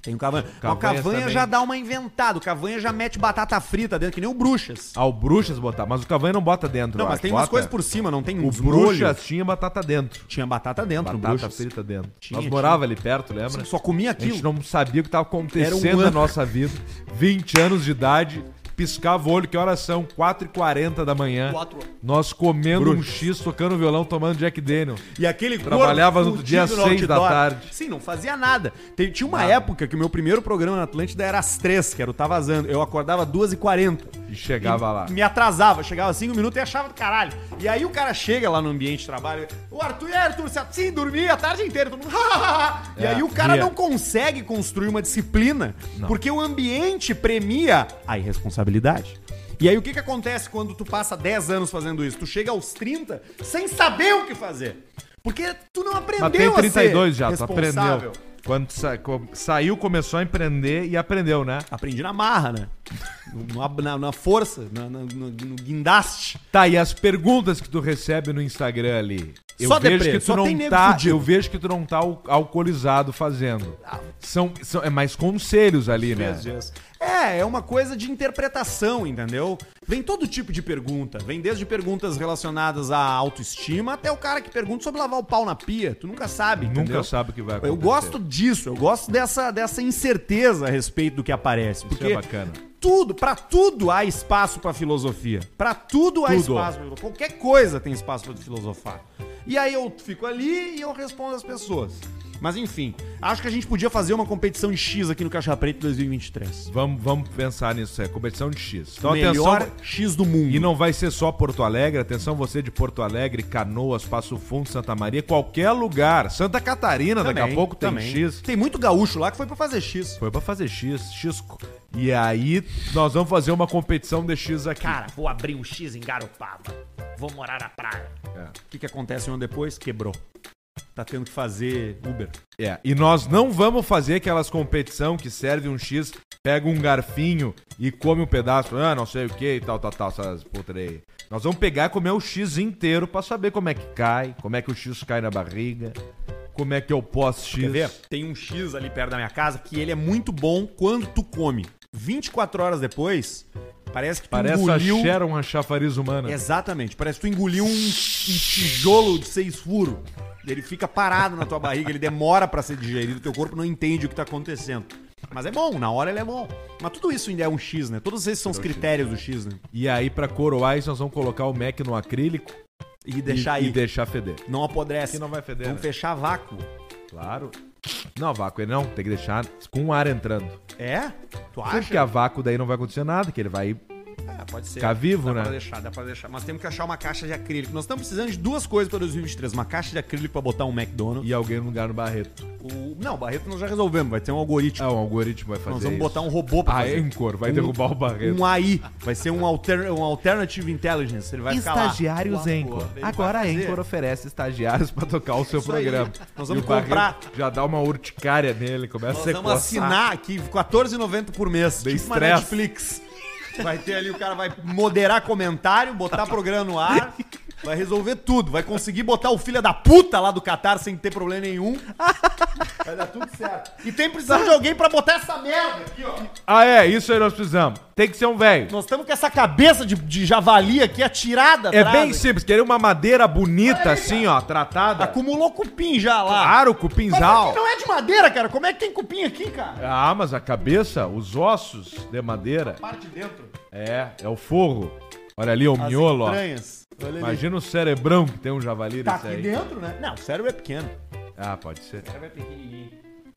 Tem o Cavanha. Mas O Cavanha também. já dá uma inventada. O Cavanha já mete batata frita dentro, que nem o Bruxas. Ah, o Bruxas botar. Mas o Cavanha não bota dentro. Não, mas tem umas Bota? coisas por cima, não tem O. Bruxas tinha batata dentro. Tinha batata dentro Batata Bruxas. frita dentro. Tinha, Nós tinha. morava ali perto, lembra? Só comia A aquilo. gente não sabia o que estava acontecendo um na nossa vida. 20 anos de idade, piscava o olho, que horas são? 4h40 da manhã. Quatro. Nós comendo um. X, tocando violão, tomando Jack Daniel. E aquele Trabalhava no dia fudido no seis da outdoor. tarde. Sim, não fazia nada. Tem- tinha uma Nada. época que o meu primeiro programa na Atlântida era às três, que era o Tá Vazando. Eu acordava às 2h40. E chegava E lá. Me atrasava, chegava cinco minutos e achava do caralho. E aí o cara chega lá no ambiente de trabalho, o Arthur, e aí, Arthur, sim, dormia a tarde inteira, todo mundo, (laughs) E É, aí o cara ria. não consegue construir uma disciplina, Não. porque o ambiente premia a irresponsabilidade. E aí o que que acontece quando tu passa 10 anos fazendo isso? Tu chega aos 30 sem saber o que fazer. Porque tu não aprendeu Mas tem a 32 ser já, tu aprendeu. Quando sa- saiu, começou a empreender e aprendeu, né? Aprendi na marra, né? Na, na- força, na- na- no, no guindaste. Tá, e as perguntas que tu recebe no Instagram ali? Eu Só vejo deprê, que tu só não tá, fudido. eu vejo que tu não tá al- alcoolizado fazendo. São, são é mais conselhos ali, né? É, é uma coisa de interpretação, entendeu? Vem todo tipo de pergunta. Vem desde perguntas relacionadas à autoestima até o cara que pergunta sobre lavar o pau na pia. Tu nunca sabe, Nunca entendeu? sabe o que vai acontecer. Eu gosto disso, eu gosto dessa, dessa incerteza a respeito do que aparece. Isso Porque é bacana. tudo, pra tudo há espaço pra filosofia. Pra tudo há Tudo. espaço. pra- Qualquer coisa tem espaço pra tu filosofar. E aí eu fico ali e eu respondo às pessoas. Mas enfim, acho que a gente podia fazer uma competição de X aqui no Caixa Preto 2023. Vamos, vamos pensar nisso, é competição de X. Então Melhor atenção, X do mundo. e não vai ser só Porto Alegre, atenção você de Porto Alegre, Canoas, Passo Fundo, Santa Maria, qualquer lugar. Santa Catarina, daqui a Também, pouco tem também. X. Tem muito gaúcho lá que foi pra fazer X. Foi pra fazer X, Xisco. E aí nós vamos fazer uma competição de X aqui. Cara, vou abrir um X em Garopaba. Vou morar na praia. É. O que, que acontece um ano depois? Quebrou. Tá tendo que fazer Uber. É, e nós não vamos fazer aquelas competição que serve um X, pega um garfinho e come um pedaço, ah, não sei o que e tal, tal, tal, essas putas aí. Nós vamos pegar e comer o X inteiro pra saber como é que cai, como é que o X cai na barriga, como é que é o pós-X. Quer ver? Tem um X ali perto da minha casa que ele é muito bom quando tu come. 24 horas depois, parece que tu Parece engoliu... a Sharon, a chafariz humana. Exatamente, parece que tu engoliu um, um tijolo de seis furos. Ele fica parado na tua barriga, ele demora pra ser digerido, teu corpo não entende o que tá acontecendo. Mas é bom, na hora ele é bom. Mas tudo isso ainda é um X, né? Todos esses são os critérios do X, né? E aí, pra coroar isso, nós vamos colocar o Mac no acrílico E deixar e, aí. e deixar feder. Não apodrece. Aqui não vai feder, Vamos né? fechar vácuo. Claro. Não, vácuo ele não, tem que deixar com o ar entrando. É? Tu Porque acha? a vácuo daí não vai acontecer nada, que ele vai É, pode ser. ficar vivo, Dá né? pra deixar, dá pra deixar. Mas temos que achar uma caixa de acrílico. Nós estamos precisando de duas coisas para 2023. Uma caixa de acrílico pra botar um McDonald's. E alguém no lugar no Barreto. O... Não, o Barreto nós já resolvemos. Vai ter um algoritmo. Ah, o algoritmo vai fazer nós vamos isso. botar um robô pra A fazer. Anchor vai Um- derrubar o Barreto. Um AI. Vai ser um, alter... um Alternative Intelligence. Ele vai ficar lá. Estagiários Anchor. Agora a. Anchor oferece estagiários pra tocar o seu Isso aí. programa. Nós E vamos comprar. Já dá uma urticária nele, começa a Nós ser vamos assinar aqui R$14,90 por mês. Dei tipo. Netflix. Vai ter ali, o cara vai moderar comentário, botar programa no ar, (laughs) vai resolver tudo. Vai conseguir botar o filho da puta lá do Qatar sem ter problema nenhum. Vai dar tudo certo. E tem precisando de alguém pra botar essa merda aqui, ó. Ah, é, isso aí nós precisamos. Tem que ser um velho. Nós estamos com essa cabeça de, de javali aqui atirada É atrás bem aqui. simples, querer uma madeira bonita assim, ó, tratada. Acumulou cupim já lá. Claro, Mas cupinzal. aqui não é de madeira, cara. Como é que tem cupim aqui, cara? Ah, mas a cabeça, os ossos de madeira, Parte de dentro. é, é o forro. Olha ali, o As miolo, ó. entranhas. Olha ali. Imagina o cerebrão que tem um javali Tá desse aqui aí. dentro, né? Não, o cérebro é pequeno. Ah, pode ser. O cérebro é pequenininho.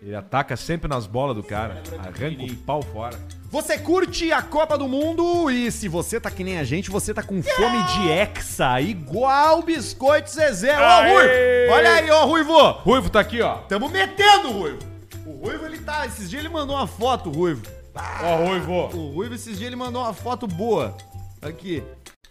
Ele ataca sempre nas bolas do cara. Arranca o pau fora. Você curte a Copa do Mundo e se você tá que nem a gente, você tá com fome de hexa, igual Biscoito Zezé. Aê! Ruivo! Olha aí, ó, Ruivo! Ruivo tá aqui, ó. Tamo metendo, Ruivo! O Ruivo, ele tá... Esses dias ele mandou uma foto, Ruivo. Ó, Ruivo. O Ruivo, esses dias ele mandou uma foto boa. Aqui.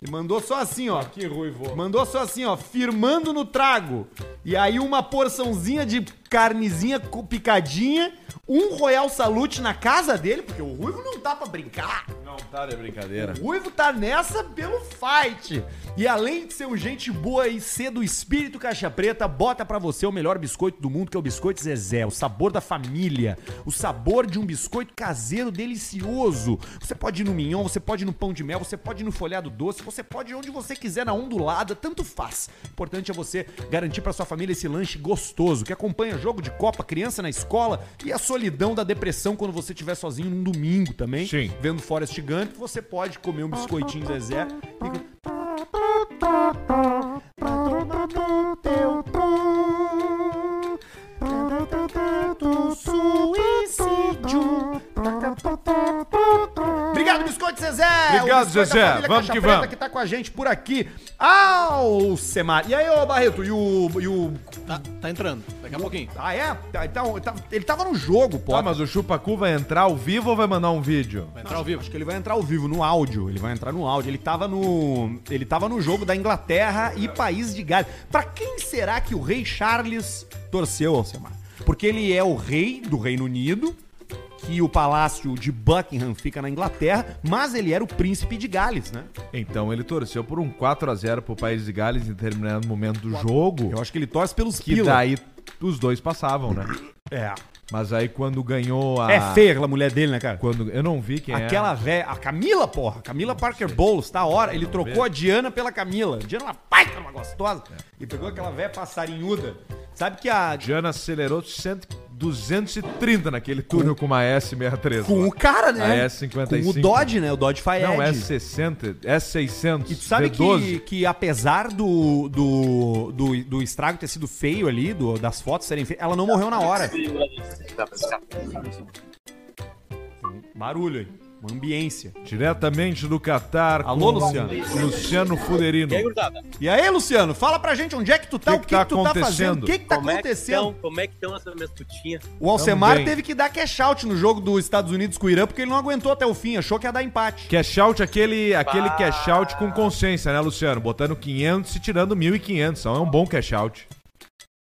Ele mandou só assim, ó. Aqui, Ruivo. Mandou só assim, ó, firmando no trago. E aí uma porçãozinha de carnezinha picadinha, um Royal Salute na casa dele, porque o Ruivo não tá pra brincar. Não tá de brincadeira. O Ruivo tá nessa pelo fight. E além de ser um gente boa e ser do espírito caixa preta, bota pra você o melhor biscoito do mundo, que é o Biscoito Zezé. O sabor da família. O sabor de um biscoito caseiro delicioso. Você pode ir no mignon, você pode ir no pão de mel, você pode ir no folhado doce, você pode ir onde você quiser, na ondulada, tanto faz. O importante é você garantir pra sua família esse lanche gostoso, que acompanha jogo de copa, criança na escola e a solidão da depressão quando você estiver sozinho num domingo também. Sim. Vendo Forrest Gump, você pode comer um biscoitinho Zezé. E... Obrigado, Biscoito Zezé! Obrigado, Zezé. Vamos Caixa que Preta vamos. que tá com a gente por aqui. Alcemar. E aí, ô Barreto, e o. E o... Tá, tá entrando, daqui a pouquinho. Ah, é? Tá, Então, tá- ele tava no jogo, pô. Tá, mas o Chupacu vai entrar ao vivo ou vai mandar um vídeo? Vai entrar ao vivo. Acho que ele vai entrar ao vivo, no áudio. Ele vai entrar no áudio. Ele tava no. Ele tava no jogo da Inglaterra e País de Gales. Pra quem será que o rei Charles torceu, Alcemar? Porque ele é o rei do Reino Unido, que o palácio de Buckingham fica na Inglaterra, mas ele era o príncipe de Gales, né? Então ele torceu por um 4x0 pro País de Gales em determinado momento do jogo. Eu acho que ele torce pelos Que pila. daí os dois passavam, né? É. Mas aí quando ganhou a. É feia aquela mulher dele, né, cara? Quando... Eu não vi quem é. Aquela velha. A Camila, porra. Camila Parker Bowles, tá hora. Ele trocou a Diana pela Camila. Diana, uma baita, uma gostosa. E pegou aquela velha passarinhuda. Sabe que a. Diana acelerou 100, 230 naquele túnel com uma S63. Com o cara, né? A S55. Com o Dodge, né? O Dodge Fire Não, S60, S600, E tu sabe V12. que, que apesar do, do, do, do estrago ter sido feio ali, do- das fotos serem feias, ela não morreu na hora. Barulho aí. Uma ambiência. Diretamente do Catar. Alô, com Luciano. Luciano Fuderino. E aí, gurizada? E aí, Luciano, fala pra gente onde é que tu tá, Que o que que, tá que tu tá acontecendo? fazendo, o que que tá Como é que acontecendo. estão? Como é que estão essas minhas putinhas? O Alcemar teve que dar cash out no jogo dos Estados Unidos com o Irã, porque ele não aguentou até o fim, achou que ia dar empate. Cash out, aquele, aquele Bah. cash out com consciência, né, Luciano? Botando 500 e tirando 1.500. Então é um bom cash out.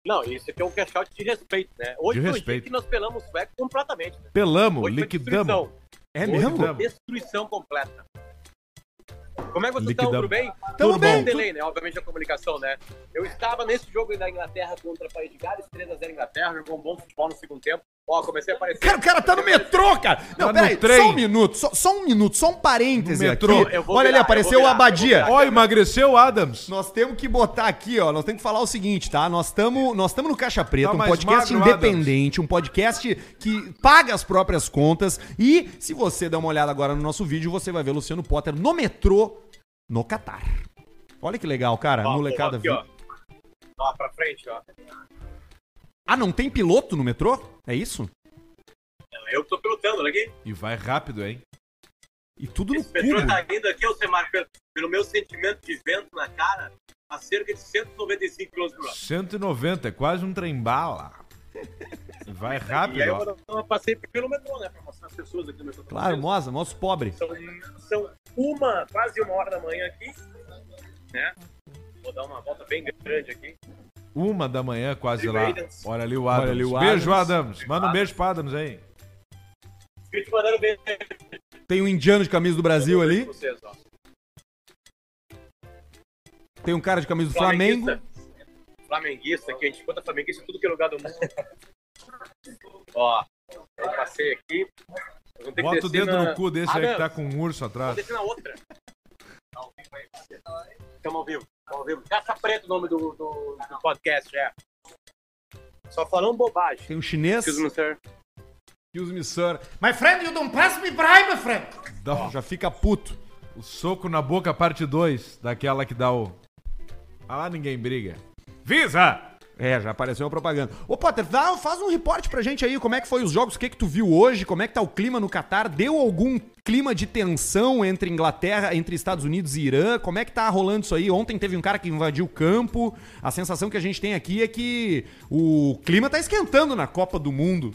Não, isso aqui é um cash out de respeito, né? Hoje De respeito. dia que nós pelamos o sueco completamente. Né? Pelamos, Hoje foi liquidamos. Destruição. É Hoje mesmo? foi Destruição completa. Como é que vocês estão? Tudo bem? Tamo Tudo bem, bom. delay, né? Obviamente a comunicação, né? Eu estava nesse jogo da Inglaterra contra o País de Gales, 3x0 Inglaterra, jogou um bom futebol no segundo tempo. Ó, comecei a aparecer. Cara, o cara tá no metrô, cara. Não, Tá peraí, só um minuto, só, só um minuto, só um parêntese No aqui. metrô. Vou Olha ali, virar, apareceu eu vou o virar, Abadia. Ó, emagreceu o Adams. Nós temos que botar aqui, ó. Nós temos que falar o seguinte, tá? Nós estamos nós tamo no Caixa Preta, Tá um podcast magro, independente, um podcast que paga as próprias contas. E se você der uma olhada agora no nosso vídeo, você vai ver o Luciano Potter no metrô, no Catar. Olha que legal, cara. Ó, molecada. aqui, ó. Ó, pra frente, ó. Ah, não tem piloto no metrô? É isso? Eu tô pilotando, olha aqui. E vai rápido, hein? E tudo no Esse metrô cubo. tá indo aqui, Alcemar, pelo, pelo meu sentimento de vento na cara, a cerca de 195 km por hora. 190, é quase um trem bala. (laughs) Vai rápido, E aí eu uma passeio pelo metrô, né? Pra mostrar as pessoas aqui no metrô. Claro, moça, nosso pobre. São, são uma, quase uma hora da manhã aqui, né? Vou dar uma volta bem grande aqui. Uma da manhã, quase lá. Olha ali o Adams. Olha ali o Beijo, Adams. Adams. Manda um beijo pro Adams aí. Fico te mandando bem Tem um indiano de camisa do Brasil ali. Vocês. Tem um cara de camisa do Flamengo. Flamenguista. Aqui a gente conta flamenguista em tudo que é lugar do mundo. (laughs) ó, eu passei aqui. Eu vou que Bota o dedo na- no cu desse Ah, aí que tá com um urso Vou atrás. descer na outra. Estamos ao vivo. Estamos ao vivo. Caixa Preta o nome do, do, do podcast, é. Só falando bobagem. Tem um chinês. Excuse me, sir. Excuse me, sir. My friend, you don't pass me by, my friend. Dá Já fica puto. o soco na boca, parte 2. Daquela que dá o. Ah lá, ninguém briga. Visa! É, já apareceu a propaganda. Ô, Potter, dá, faz um reporte pra gente aí, como é que foi os jogos, o que que tu viu hoje, como é que tá o clima no Catar, deu algum clima de tensão entre Inglaterra, entre Estados Unidos e Irã, como é que tá rolando isso aí? Ontem teve um cara que invadiu o campo, a sensação que a gente tem aqui é que o clima tá esquentando na Copa do Mundo.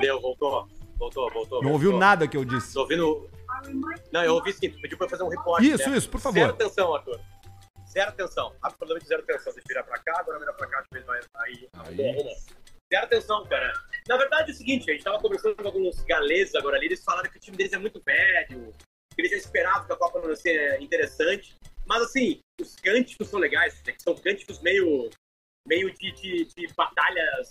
Deu, voltou. Voltou, voltou. Não voltou. ouviu nada que eu disse. Tô ouvindo. Não, eu ouvi sim. Tu pediu pra eu fazer um repórter. Isso, isso, por favor. Zero atenção, Arthur. Zero atenção. Absolutamente zero atenção. Deixa eu virar pra cá, agora virar pra cá, deixa eu ver se vai aí. Aí. Zero atenção, cara. Na verdade é o seguinte, a gente tava conversando com alguns galeses agora ali, eles falaram que o time deles é muito velho, vamos dizer, é interessante. Mas assim, os cânticos são legais, né, que são cânticos meio, meio de, de, de batalhas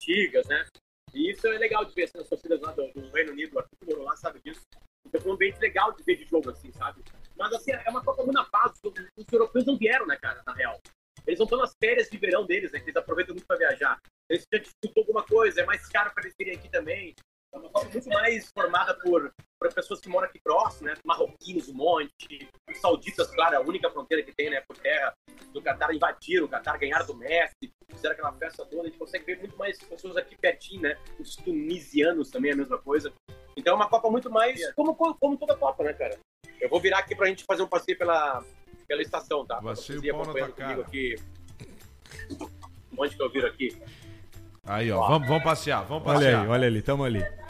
antigas, né? E isso é legal de ver assim, nas torcidas lá do, do Reino Unido, Arthur que morou lá sabe disso. Então foi um ambiente legal de ver de jogo assim, sabe? Mas assim, é uma Copa muito na paz, os, europeus não vieram, né, cara, na real. Eles não estão nas férias de verão deles, né? Que eles aproveitam muito para viajar. Eles já disputou alguma coisa, é mais caro para eles virem aqui também. É uma Copa muito mais formada por, por pessoas que moram aqui próximo, né? Marroquinos, um monte. Os sauditas, claro, é a única fronteira que tem, né? Por terra. Do Qatar invadiram, o Qatar ganharam do Messi, fizeram aquela festa toda. A gente consegue ver muito mais pessoas aqui pertinho, né? Os tunisianos também é a mesma coisa. Então é uma Copa muito mais como, como toda Copa, né, cara? Eu vou virar aqui pra gente fazer um passeio pela, pela estação, tá? Vocês na acompanhando comigo cara. aqui. Onde que eu viro aqui? Aí, ó, vamos, vamos passear, vamos Olha passear. aí, olha ali, tamo ali.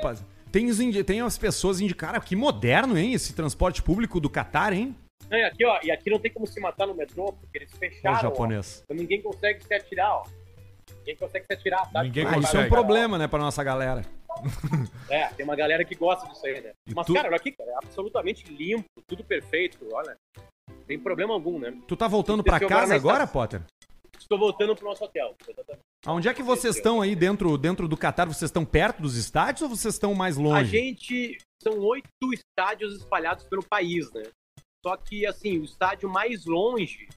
Pas- tem, os tem as pessoas indicando. Cara, que moderno, hein? Esse transporte público do Catar, hein? Não, e aqui, ó, e aqui não tem como se matar no metrô, porque eles Ó, fecharam. ó. japonês. Então ninguém consegue se atirar, ó. Ninguém consegue se atirar, tá? Ninguém isso é um problema, né, pra nossa galera. (laughs) É, tem uma galera que gosta disso aí, né? E Mas, tu- cara, olha aqui, cara, é absolutamente limpo, tudo perfeito, olha. Não tem problema algum, né? Tu tá voltando agora casa agora. Potter? Estou voltando pro nosso hotel. exatamente. Aonde é que vocês estão aí dentro, dentro do Catar? Vocês estão perto dos estádios ou vocês estão mais A longe? gente. São oito estádios espalhados pelo país, né? Só que, assim, o estádio mais longe,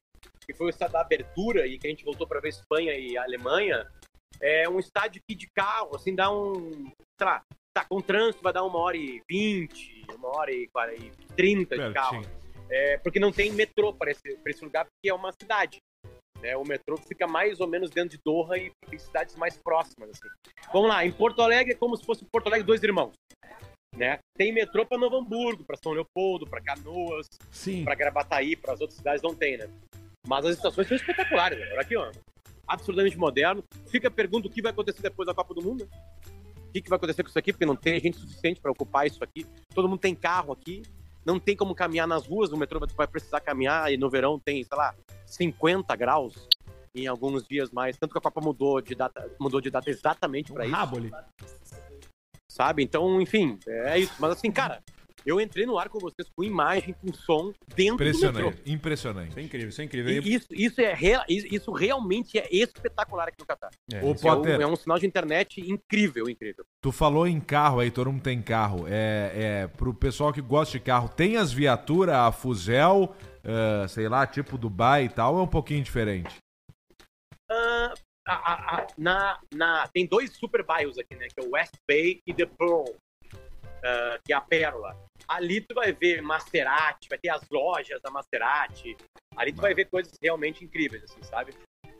que foi o estádio da abertura e que a gente voltou para ver Espanha e Alemanha, é um estádio que de carro, assim, dá um. Sei lá, tá com trânsito, vai dar uma hora e vinte, uma hora e quarenta e trinta de carro. É, porque não tem metrô para esse, pra esse lugar, porque é uma cidade. Né? O metrô fica mais ou menos dentro de Doha e cidades mais próximas. Assim. Vamos lá, em Porto Alegre é como se fosse Porto Alegre dois irmãos. Né? Tem metrô para Novo Hamburgo, para São Leopoldo, para Canoas, para Gravataí, para as outras cidades não tem, né? Mas as estações são espetaculares, né? Olha aqui, ó. Absurdamente moderno. Fica a pergunta o que vai acontecer depois da Copa do Mundo. né? O que, que vai acontecer com isso aqui? Porque não tem gente suficiente para ocupar isso aqui. Todo mundo tem carro aqui. Não tem como caminhar nas ruas. O metrô vai precisar caminhar. E no verão tem, sei lá, 50 graus em alguns dias mais. Tanto que a Copa mudou de data, mudou de data exatamente para Um isso sabe? Então, enfim, é isso. Mas assim, cara, eu entrei no ar com vocês com imagem, com som, dentro do metrô. Impressionante, impressionante. Isso é incrível, isso é incrível. E isso, isso, é rea- isso realmente é espetacular aqui no Catar. É, Ô, isso É um, Potter, é um sinal de internet incrível, incrível. tu falou em carro aí, todo mundo tem carro. É, é pro pessoal que gosta de carro, tem as viaturas, a Fuzel, ah, sei lá, tipo Dubai e tal, é um pouquinho diferente? Ah, a- a- a- na, na, tem dois super bairros aqui, né? Que é o West Bay e The Pearl, ah, que é a Pérola. Ali tu vai ver Maserati, vai ter as lojas da Maserati. Ali tu vai ver coisas realmente incríveis, assim, sabe?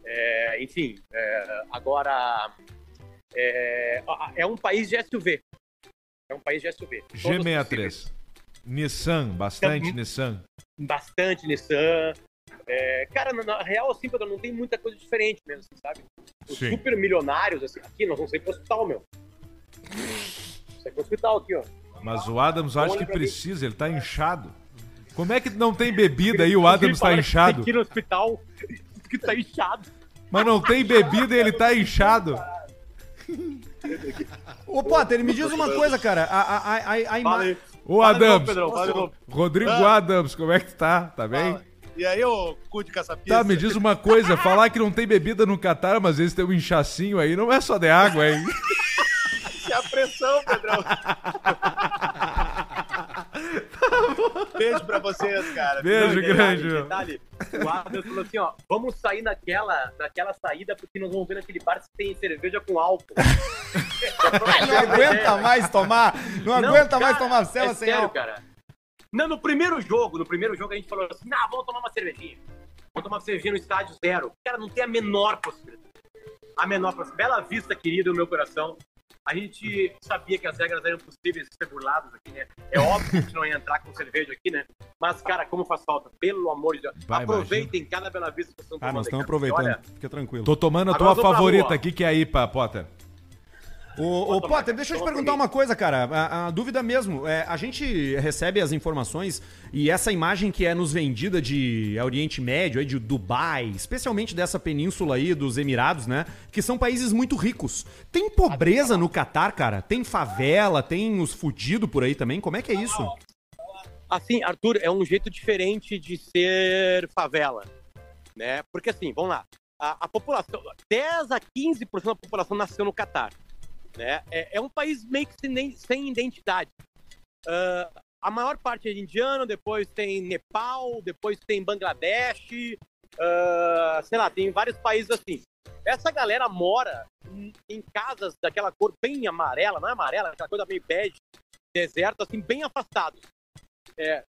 É, enfim, é, agora é, é um país de SUV. É um país de SUV. Todos possíveis. G63. Nissan, bastante Então, Nissan. bastante Nissan. É, cara, na, na real, assim, Pedro, não tem muita coisa diferente mesmo, assim, sabe? Os Sim. super milionários, assim, aqui nós vamos sair pro hospital, meu. Sai pro hospital aqui, ó. Mas o Adams acho que precisa, ele tá inchado. Como é que não tem bebida aí, o Adams tá que inchado? tem que ir no hospital, que tá inchado. Mas não tem bebida e ele tá inchado. Ô, Potter, me diz uma coisa, cara. A, a, a, a, a ima-. Ô, Adams. Rodrigo Ah. Adams, como é que tá? Tá bem? E aí, ô cu de caçapista? Tá, me diz uma coisa, falar que não tem bebida no Catar, mas eles têm um inchacinho aí, não é só de água, hein? (laughs) Isso é a pressão, Pedrão. (laughs) Beijo pra vocês, cara. Beijo Não, grande. detalhe, meu. detalhe, o Adams falou assim, ó, vamos sair naquela, naquela saída porque nós vamos ver naquele bar se tem cerveja com álcool. (laughs) Não aguenta mais tomar. Não, Não, aguenta cara, mais tomar cela é sem sério, álcool. cara. Não, no primeiro jogo, no primeiro jogo a gente falou assim, não, vamos tomar uma cervejinha. Vamos tomar uma cervejinha no estádio zero. Cara, não tem a menor possibilidade. A menor possibilidade. Bela Vista, querido, no meu coração. A gente sabia que as regras eram possíveis de ser burladas aqui, né? É óbvio que a gente não ia entrar com cerveja aqui, né? Mas, cara, como faz falta, pelo amor de Deus. Vai, Aproveitem cada Bela Vista que vocês estão Ah, nós tomando estamos aproveitando. Fica tranquilo. Tô tomando a tua favorita aqui, que é a IPA, Potter. Ô, ô tomar, Potter, deixa eu te perguntar uma coisa, cara. A, a dúvida mesmo. É, a gente recebe as informações e essa imagem que é nos vendida de Oriente Médio, aí de Dubai, especialmente dessa península aí dos Emirados, né? Que são países muito ricos. Tem pobreza no Catar, cara? Tem favela, tem os fudidos por aí também? Como é que é isso? Assim, Arthur, é um jeito diferente de ser favela, né? Porque assim, vamos lá, a, a população, 10 a 15% da população nasceu no Catar, né? É, é um país meio que sem, sem identidade. Ah, a maior parte é indiano, depois tem Nepal, depois tem Bangladesh, ah, sei lá, tem vários países assim. Essa galera mora em, em casas daquela cor bem amarela, não é amarela, aquela coisa meio bege, deserto, assim, bem afastado. É,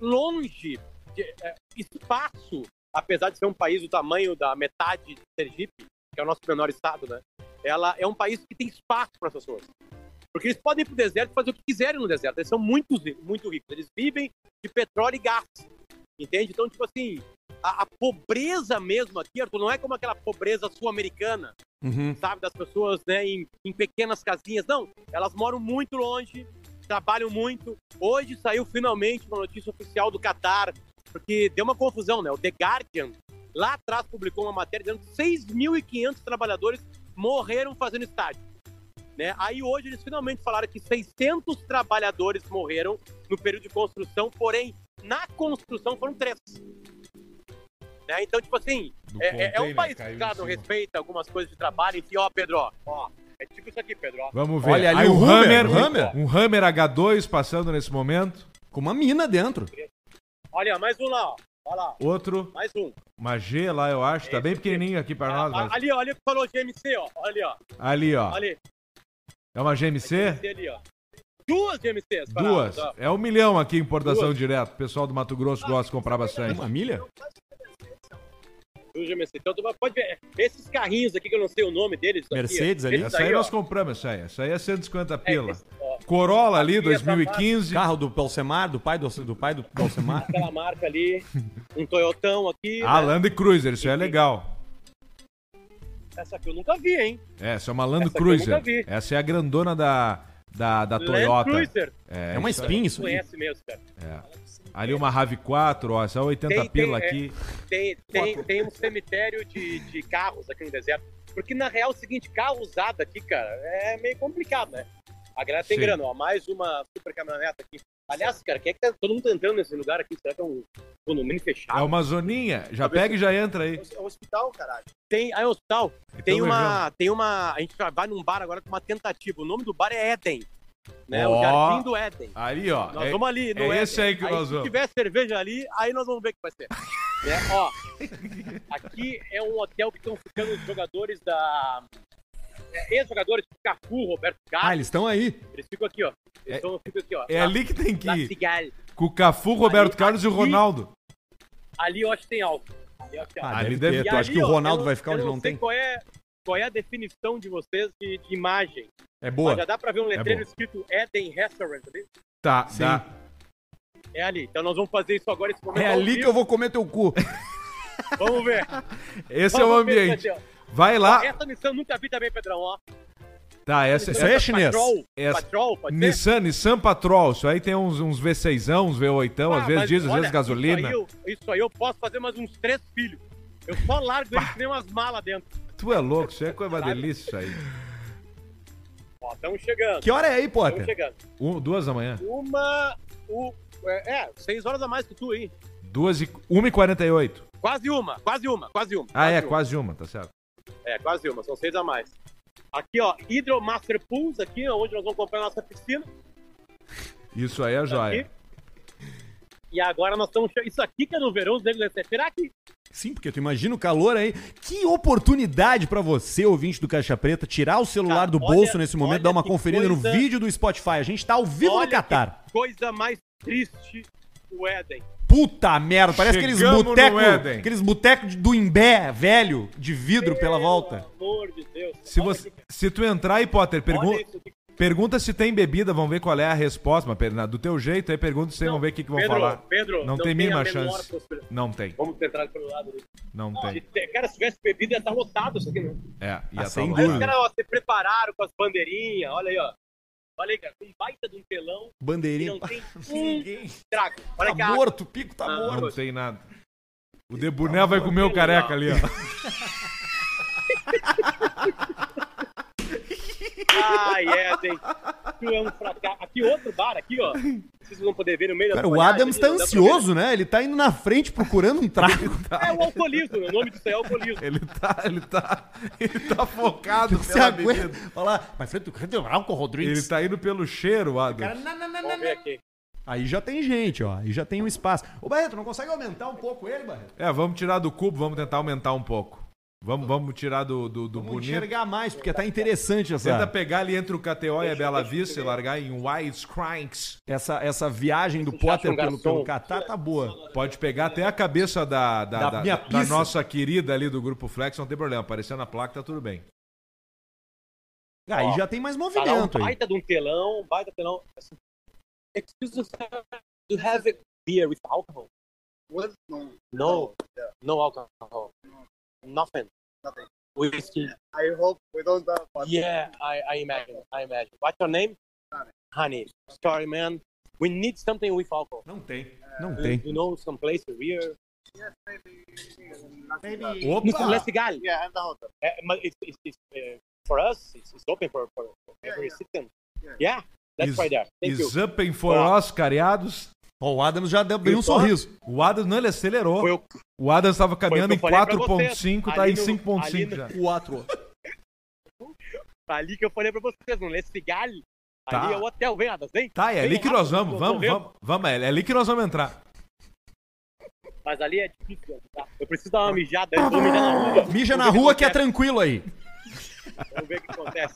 longe, de, é, espaço, apesar de ser um país do tamanho da metade de Sergipe, que é o nosso menor estado, né? Ela é um país que tem espaço para as pessoas. Porque eles podem ir pro deserto e fazer o que quiserem no deserto. Eles são muito, muito ricos. Eles vivem de petróleo e gás. Entende? Então, tipo assim, a, a pobreza mesmo aqui, Arthur, não é como aquela pobreza sul-americana, Uhum. sabe? Das pessoas, né, em, em pequenas casinhas. Não, elas moram muito longe, trabalham muito. Hoje saiu finalmente uma notícia oficial do Catar, porque deu uma confusão, né? O The Guardian, lá atrás, publicou uma matéria dizendo que 6.500 trabalhadores morreram fazendo estádio. Né? Aí hoje eles finalmente falaram que 600 trabalhadores morreram no período de construção, porém, na construção foram três. Né? Então, tipo assim, é, é- é um país que não respeita algumas coisas de trabalho. Enfim, ó, Pedro, ó, ó, é tipo isso aqui, Pedro. Ó. Vamos ver. Olha ali Aí o o Hummer, Hammer, Hummer. um Hammer H2 passando nesse momento. Com uma mina dentro. Olha, mais um lá, ó. Olha lá, Outro, mais um. uma G lá, eu acho. Tá bem pequenininho aqui pra nós. Ah, mas- ali, ó, ali que falou GMC, ó. Ali, ó. Ali, ó. Ali, É uma GMC? GMC ali, ó. Duas GMCs. Duas. É um milhão aqui, importação Duas. direto. O pessoal do Mato Grosso gosta de comprar bastante. Uma milha? Duas GMC. Então, pode ver. Esses carrinhos aqui que eu não sei o nome deles. aqui, Mercedes ali? esses Essa aí ó. nós compramos, essa aí. Essa aí é 150 É, pila. esse, ó, Corolla ali, Aqui, essa 2015. Carro do Pelsemar, do pai do, do pai do Pelsemar. (laughs) Aquela marca ali. Um Toyotão aqui. Ah, né? Land Cruiser, isso aí é legal. Essa aqui eu nunca vi, hein? É, essa é uma Land Essa aqui eu Cruiser. nunca vi. Essa é a grandona da, da, da Land Toyota. Cruiser. É, É uma spin isso aí. Conhece mesmo, cara. Ali uma RAV4, ó, essa é 80 Tem- tem, pila é. aqui. Tem, tem, tem um cemitério de, de carros aqui no deserto. Porque, na real, é o seguinte, carro usado aqui, cara, é meio complicado, né? A galera tem Sim. grana, ó. Mais uma super caminhoneta aqui. Aliás, cara, quem é que tá todo mundo tá entrando nesse lugar aqui? Será que é um condomínio fechado? É uma zoninha. Já pega e já entra aí. É um hospital, caralho. Tem, aí, hospital, tem Então, uma, tem uma, a gente vai num bar agora com uma tentativa. O nome do bar é Éden, né? Ó. O Jardim do Éden. Ali, ó. Nós é- vamos ali no é Éden. esse aí que nós se vamos. tiver cerveja ali, aí nós vamos ver o que vai ser. Né? (laughs) Ó, aqui é um hotel que estão ficando os jogadores da... é, Ex-jogadores, tipo Cafu, Roberto Ah, Carlos, eles estão aí. eles ficam aqui, ó. Eles É- tão- ficam aqui, ó. É ali que tem que ir. Com o Cafu, Roberto Ali- Carlos e o aqui- Ronaldo. Ali eu acho que tem algo. Ali eu acho que tem Ah. Ali deve ter. E que o ó, Ronaldo eu vai ficar onde não sei tem? Qual é, qual é a definição de vocês de, de imagem? É Mas boa. já dá pra ver um letreiro boa. escrito Eden Restaurant ali? Tá, Sim. dá. É ali. Então nós vamos fazer isso agora, esse momento. É ali que eu vou comer teu cu. (laughs) Vamos ver. Esse é o Vamos ver, ambiente. Pedrão. Vai lá. Essa missão eu nunca vi também, Pedrão, ó. Tá, essa, Isso aí é essa- chinês. Patrol, Essa- Patrol, pode ser? Nissan, Nissan Patrol. Isso aí tem uns, uns V6, uns V8, Ah, às vezes mas diesel, às vezes gasolina. Isso aí, eu, isso aí eu posso fazer mais uns três filhos. Eu só largo eles que nem umas malas dentro. Tu é louco, isso aí é coisa uma delícia isso aí. Ó, estamos chegando. Que hora é aí, Estamos Potter? chegando. Um, duas da manhã. Uma. O, é, é, seis horas a mais que tu aí. Duas e... Uma e quarenta e oito. Quase uma, quase uma, quase uma. Ah, é, uma. quase uma, tá certo. É, quase uma, são seis a mais. Aqui, ó, Hydro Master Pools, aqui, onde nós vamos comprar a nossa piscina. Isso aí é joia. Aqui. E agora nós estamos. Isso aqui que é no verão, os negros devem Será que. Sim, porque tu imagina o calor aí. Que oportunidade pra você, ouvinte do Caixa Preta, tirar o celular Cara, do olha- bolso nesse momento, dar uma conferida coisa- no vídeo do Spotify. A gente tá ao vivo no Olha Catar. que Coisa mais triste o Éden. Puta merda, parece aqueles Chegamos no botecos aqueles boteco do Imbé velho, de vidro pela volta. Pelo amor de Deus. Se, Olha você, que- se tu entrar aí, Potter, pergun olha isso aqui. Pergunta se tem bebida, vamos ver qual é a resposta. Mas na- do teu jeito aí, pergunta se Não, vamos ver o que, que vão Pedro, falar. Pedro, não, não tem tem mínima chance. Não tem, Vamos tentar pelo lado ali. não Se tem. te- Cara, se tivesse bebido, ia estar lotado isso aqui, né? É, ia Ah, tá sem. Aí os dúvida. caras, ó, se prepararam com as bandeirinhas, olha aí, ó. Olha aí, cara, um baita de um telão Bandeirinha. não tem (laughs) um Ninguém. trago. Olha Tá morto, o pico tá Ah, morto. Não tem nada. O Debuné vai comer o careca ali, ó. (laughs) (laughs) Ai, Éden. Tu é um fracasso. Aqui outro bar, aqui, ó. vocês vão poder ver no meio da Cara, o Adams tá não dá pra ansioso, né? Ele tá indo na frente procurando um trago. ver. (laughs) É o alcoolismo, o nome disso aí é alcoolismo. Ele tá, ele tá, ele tá focado Você pela aguenta. bebida. Olha lá, mas frente do álcool, Rodrigues. Ele tá indo pelo cheiro, Adams. Vamos ver aqui. Aí já tem gente, ó. Aí já tem um espaço. Ô, Barreto, não consegue aumentar um pouco ele, Barreto? É, vamos tirar do cubo, vamos tentar aumentar um pouco. Vamos, vamos tirar do, do, do Vamos bonito. enxergar mais, porque tá interessante Tenta essa, pegar ali entre o KTO e a Bela Vista e largar em widescranks. essa, essa viagem do Potter pelo, pelo Catar, tá boa. Pode pegar até a cabeça da, da, Da da- minha da nossa querida ali do Grupo Flex, não tem problema. Aparecendo na placa, tá tudo bem. Aí Ó, já tem mais Tá lá um movimento aí. baita de um telão, baita telão. Assim, Excuse you have beer with alcohol? What? No. No, no alcohol. Nothing. Nothing. Whiskey. I hope we don't have. Yeah, I, I imagine. I imagine. What's your name? Honey. Honey. Sorry, man. We need something with alcohol. Não tem. Não You- tem. You know some place here? yes, maybe. Bad. Opa! Let's go. Yeah, and the hotel. Uh, but it's, it's, it's uh, for us. It's, it's open for, for, for Yeah, every yeah. citizen. Yeah. Yeah, that's Is- right there. Thank you. Is open for us, cariados. Ó, o Adams já deu, abriu um sorriso. O Adams, não, ele acelerou. Foi o, O Adams estava caminhando em eu falei pra vocês. 4.5, tá em no- 5.5 ali já. no- 4. ali que eu falei pra vocês, no Lestigal. Tá. Ali é o hotel, vem, Adas, vem. Tá, é Vem ali que rápido, nós vamos. Vamos, vamos, vamos, é ali que nós vamos entrar. Mas ali é difícil. Tá? Eu preciso dar uma mijada, eu vou mijar na rua. Mija na rua que é tranquilo aí. Vamos ver o que acontece.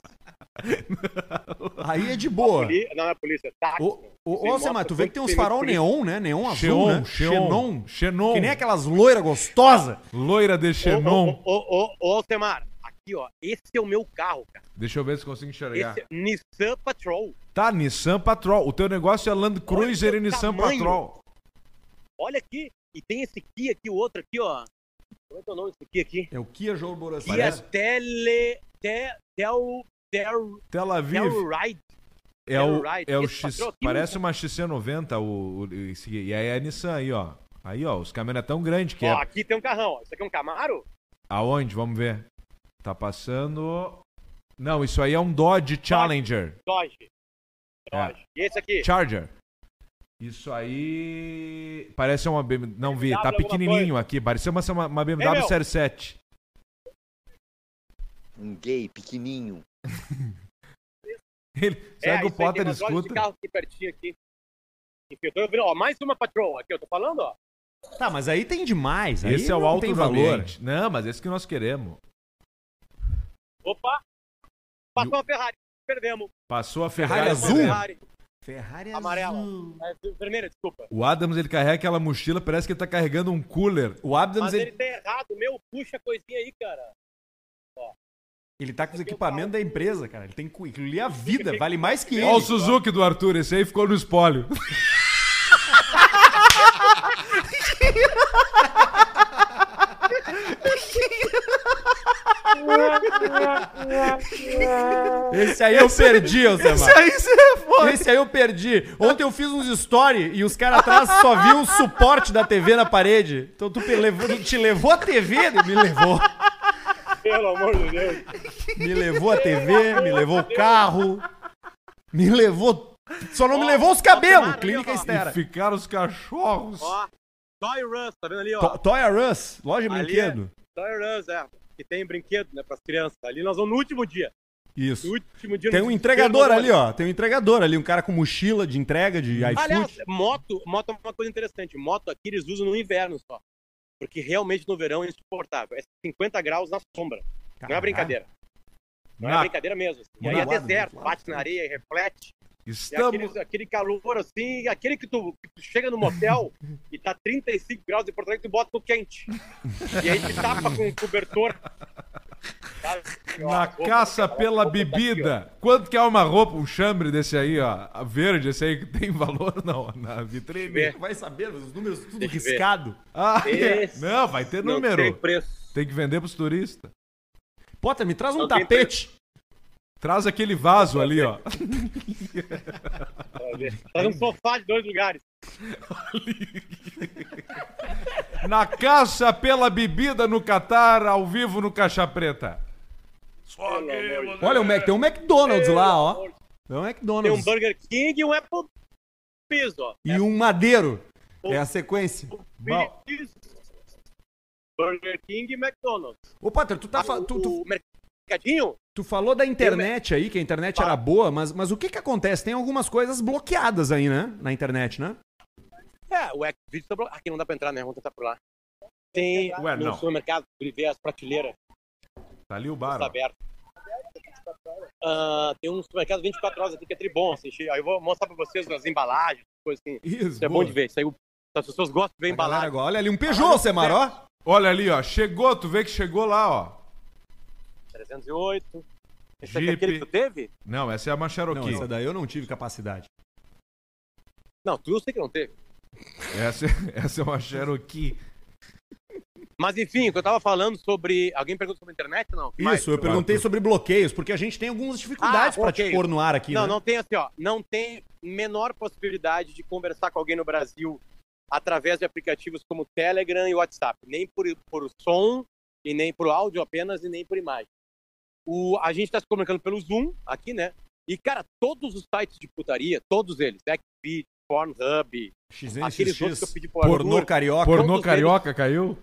(laughs) Aí é de boa. Poli... Não, é polícia, táxi. Ô, ô, ô tu vê que tem uns farol neon, né? Neon azul, Xenon, né? Xenon, Xenon. Que nem aquelas loiras gostosas. Loira de Xenon. ô, ô, ô, Alcemar, aqui, ó. Esse é o meu carro, cara. Deixa eu ver se consigo enxergar. Esse é Nissan Patrol. Tá, Nissan Patrol. O teu negócio é Land Cruiser e Nissan tamanho. Patrol. Olha aqui. E tem esse aqui, aqui, o outro aqui, ó. Como é que é o nome desse aqui, aqui? É o Kia Joe Borossi. Kia Tele... Te, tel... Tel... Tel Aviv. Telluride. É o, é o X, parece uma XC90 o, o- esse- e aí é a Nissan aí, ó. Aí, ó, os caminhonetão grande que Ó, é. aqui tem um carrão, ó. Isso aqui é um Camaro? Aonde? Vamos ver. Tá passando. Não, isso aí é um Dodge Challenger. Dodge. É. Dodge. E esse aqui? Charger. Isso aí. Parece uma BMW. Não vi, tá BMW alguma pequenininho aqui. Parece uma, uma, uma BMW Ei. Série 7. Um gay pequenininho. Ele, o É, aí, tem Potter de escuta? carro aqui pertinho aqui. Enfim, eu ó, mais uma patroa aqui, eu tô falando, ó. Tá, mas aí tem demais. Aí Esse é o alto tem no valor. ambiente. Não, mas esse que nós queremos. Opa! Passou uma Ferrari, perdemos. Passou a Ferrari Ferrari azul? azul. Ferrari, Ferrari amarela. azul. É, vermelha, desculpa. O Adams ele carrega aquela mochila, parece que ele tá carregando um cooler. O Adams, Mas ele, ele tá errado, meu, puxa a coisinha aí, cara. Ele tá com os equipamentos da empresa, cara. Ele tem que é a vida, vale mais que ele. Olha o Suzuki do Arthur, esse aí ficou no espólio. Esse aí eu perdi, Alcemar. Esse aí você é foda. Esse aí eu perdi. Ontem eu fiz uns story e os caras atrás só viu o suporte da TV na parede. Então tu pe- levou- te levou a TV? Me levou. Pelo amor de Deus. Me levou a TV, me levou o carro. Me levou. Só não me levou os cabelos. Clínica. Estera. E ficaram os cachorros. Ó, Toy Russ, tá vendo ali, ó? To- Toy R Us, loja de brinquedo. Toy Russ, é. Que tem brinquedo, né, pras crianças. Ali nós vamos no último dia. Isso. No último dia. Tem um entregador ali, ó. Tem um entregador ali, um cara com mochila de entrega de Aliás, iFood. moto, moto é uma coisa interessante. Moto aqui eles usam no inverno só. Porque realmente no verão é insuportável. É 50 graus na sombra. Não é brincadeira. Não é brincadeira mesmo. E aí é deserto, bate na areia e reflete. E Estamos. aquele, aquele calor assim, aquele que tu, que tu chega no motel e tá 35 graus em Porto Alegre, tu bota no quente. E aí te tapa com um cobertor. Na caça roupa pela ó. bebida. Quanto que é uma roupa, um chambre desse aí, ó? Verde, esse aí que tem (laughs) valor não, na vitrine. Vai saber, os números tudo Deixa riscado. Ah, (laughs) é. Não, vai ter Não número. tem preço. Tem que vender pros turistas. Potter, me traz um Não tapete. Traz aquele vaso ali, ó. Ver. Faz um sofá de dois lugares. Na caça pela bebida no Catar, ao vivo no Caixa Preta. Olha, o Mac, tem um McDonald's lá, ó. Pelo amor de Tem um Tem um McDonald's. Burger King e um Apple Firmes, ó. E um madeiro. É a sequência. Bom, Burger King e McDonald's. Ô, Potter, tu, tá, fa- tu, tu, O mercadinho? tu falou da internet aí, que a internet era boa, mas, mas o que que acontece? Tem algumas coisas bloqueadas aí, né? Na internet, né? É, o Xvideos tá blo- Aqui não dá pra entrar, né? Vamos tentar por lá. Tem Ué, no não. supermercado, vê as prateleiras, tá ali o bar. tá aberto. Ah, tem um supermercado 24 horas aqui que é tribom, assim. Aí eu vou mostrar pra vocês as embalagens, coisas assim. Isso, Isso é bom de ver. Isso aí as pessoas gostam de ver A embalagem. agora- Olha ali, um Peugeot, Semar, ó. Olha ali, ó. Chegou, tu vê que chegou lá, ó. 308. Esse aqui é Jeep. aquele que tu teve? Não, essa é a Não, Cherokee. essa daí eu não tive capacidade. Não, tu eu sei que não teve. Essa, (laughs) essa é uma Cherokee. Mas enfim, o que eu tava falando sobre. Alguém perguntou sobre a internet? Não. Isso, eu perguntei sobre bloqueios, porque a gente tem algumas dificuldades Ah, pra te pôr no ar aqui, não, né? não tem assim, ó. Não tem menor possibilidade de conversar com alguém no Brasil através de aplicativos como Telegram e WhatsApp. Nem por, por som, e nem por áudio apenas, e nem por imagem. O, a gente tá se comunicando pelo Zoom aqui, né? E, cara, todos os sites de putaria, todos eles, Xvid, Pornhub, aqueles outros que eu pedi pro pornô Arthur, carioca, Pornô carioca caiu?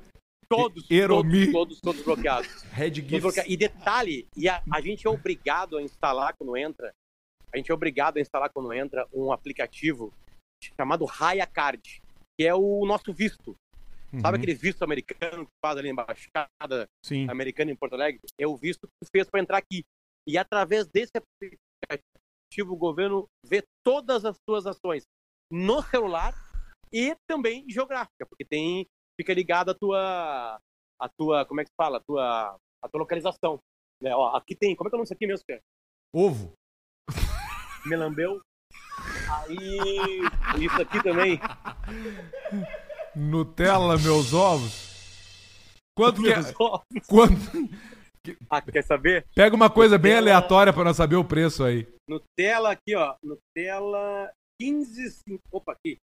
Todos, todos, todos, todos bloqueados. Red bloqueado. E detalhe, e a, a gente é obrigado a instalar quando entra, a gente é obrigado a instalar quando entra um aplicativo chamado Raya Card, que é o nosso visto. Sabe Uhum, aquele visto americano que faz ali na embaixada Sim. americana em Porto Alegre? É o visto que tu fez para entrar aqui. E através desse aplicativo o governo vê todas as suas ações no celular e também geográfica, porque tem fica ligado a tua a tua, como é que se fala? A tua a tua localização. Né? Ó, aqui tem, como é que é o nome disso aqui mesmo, cara? Ovo. Melambeu. Aí, isso aqui também. Nutella, meus ovos. Quanto que é? Meus ovos. Quanto... Ah, quer saber? Pega uma coisa bem Nutella. aleatória pra nós saber o preço aí. Nutella aqui, ó. Nutella 15, opa, aqui.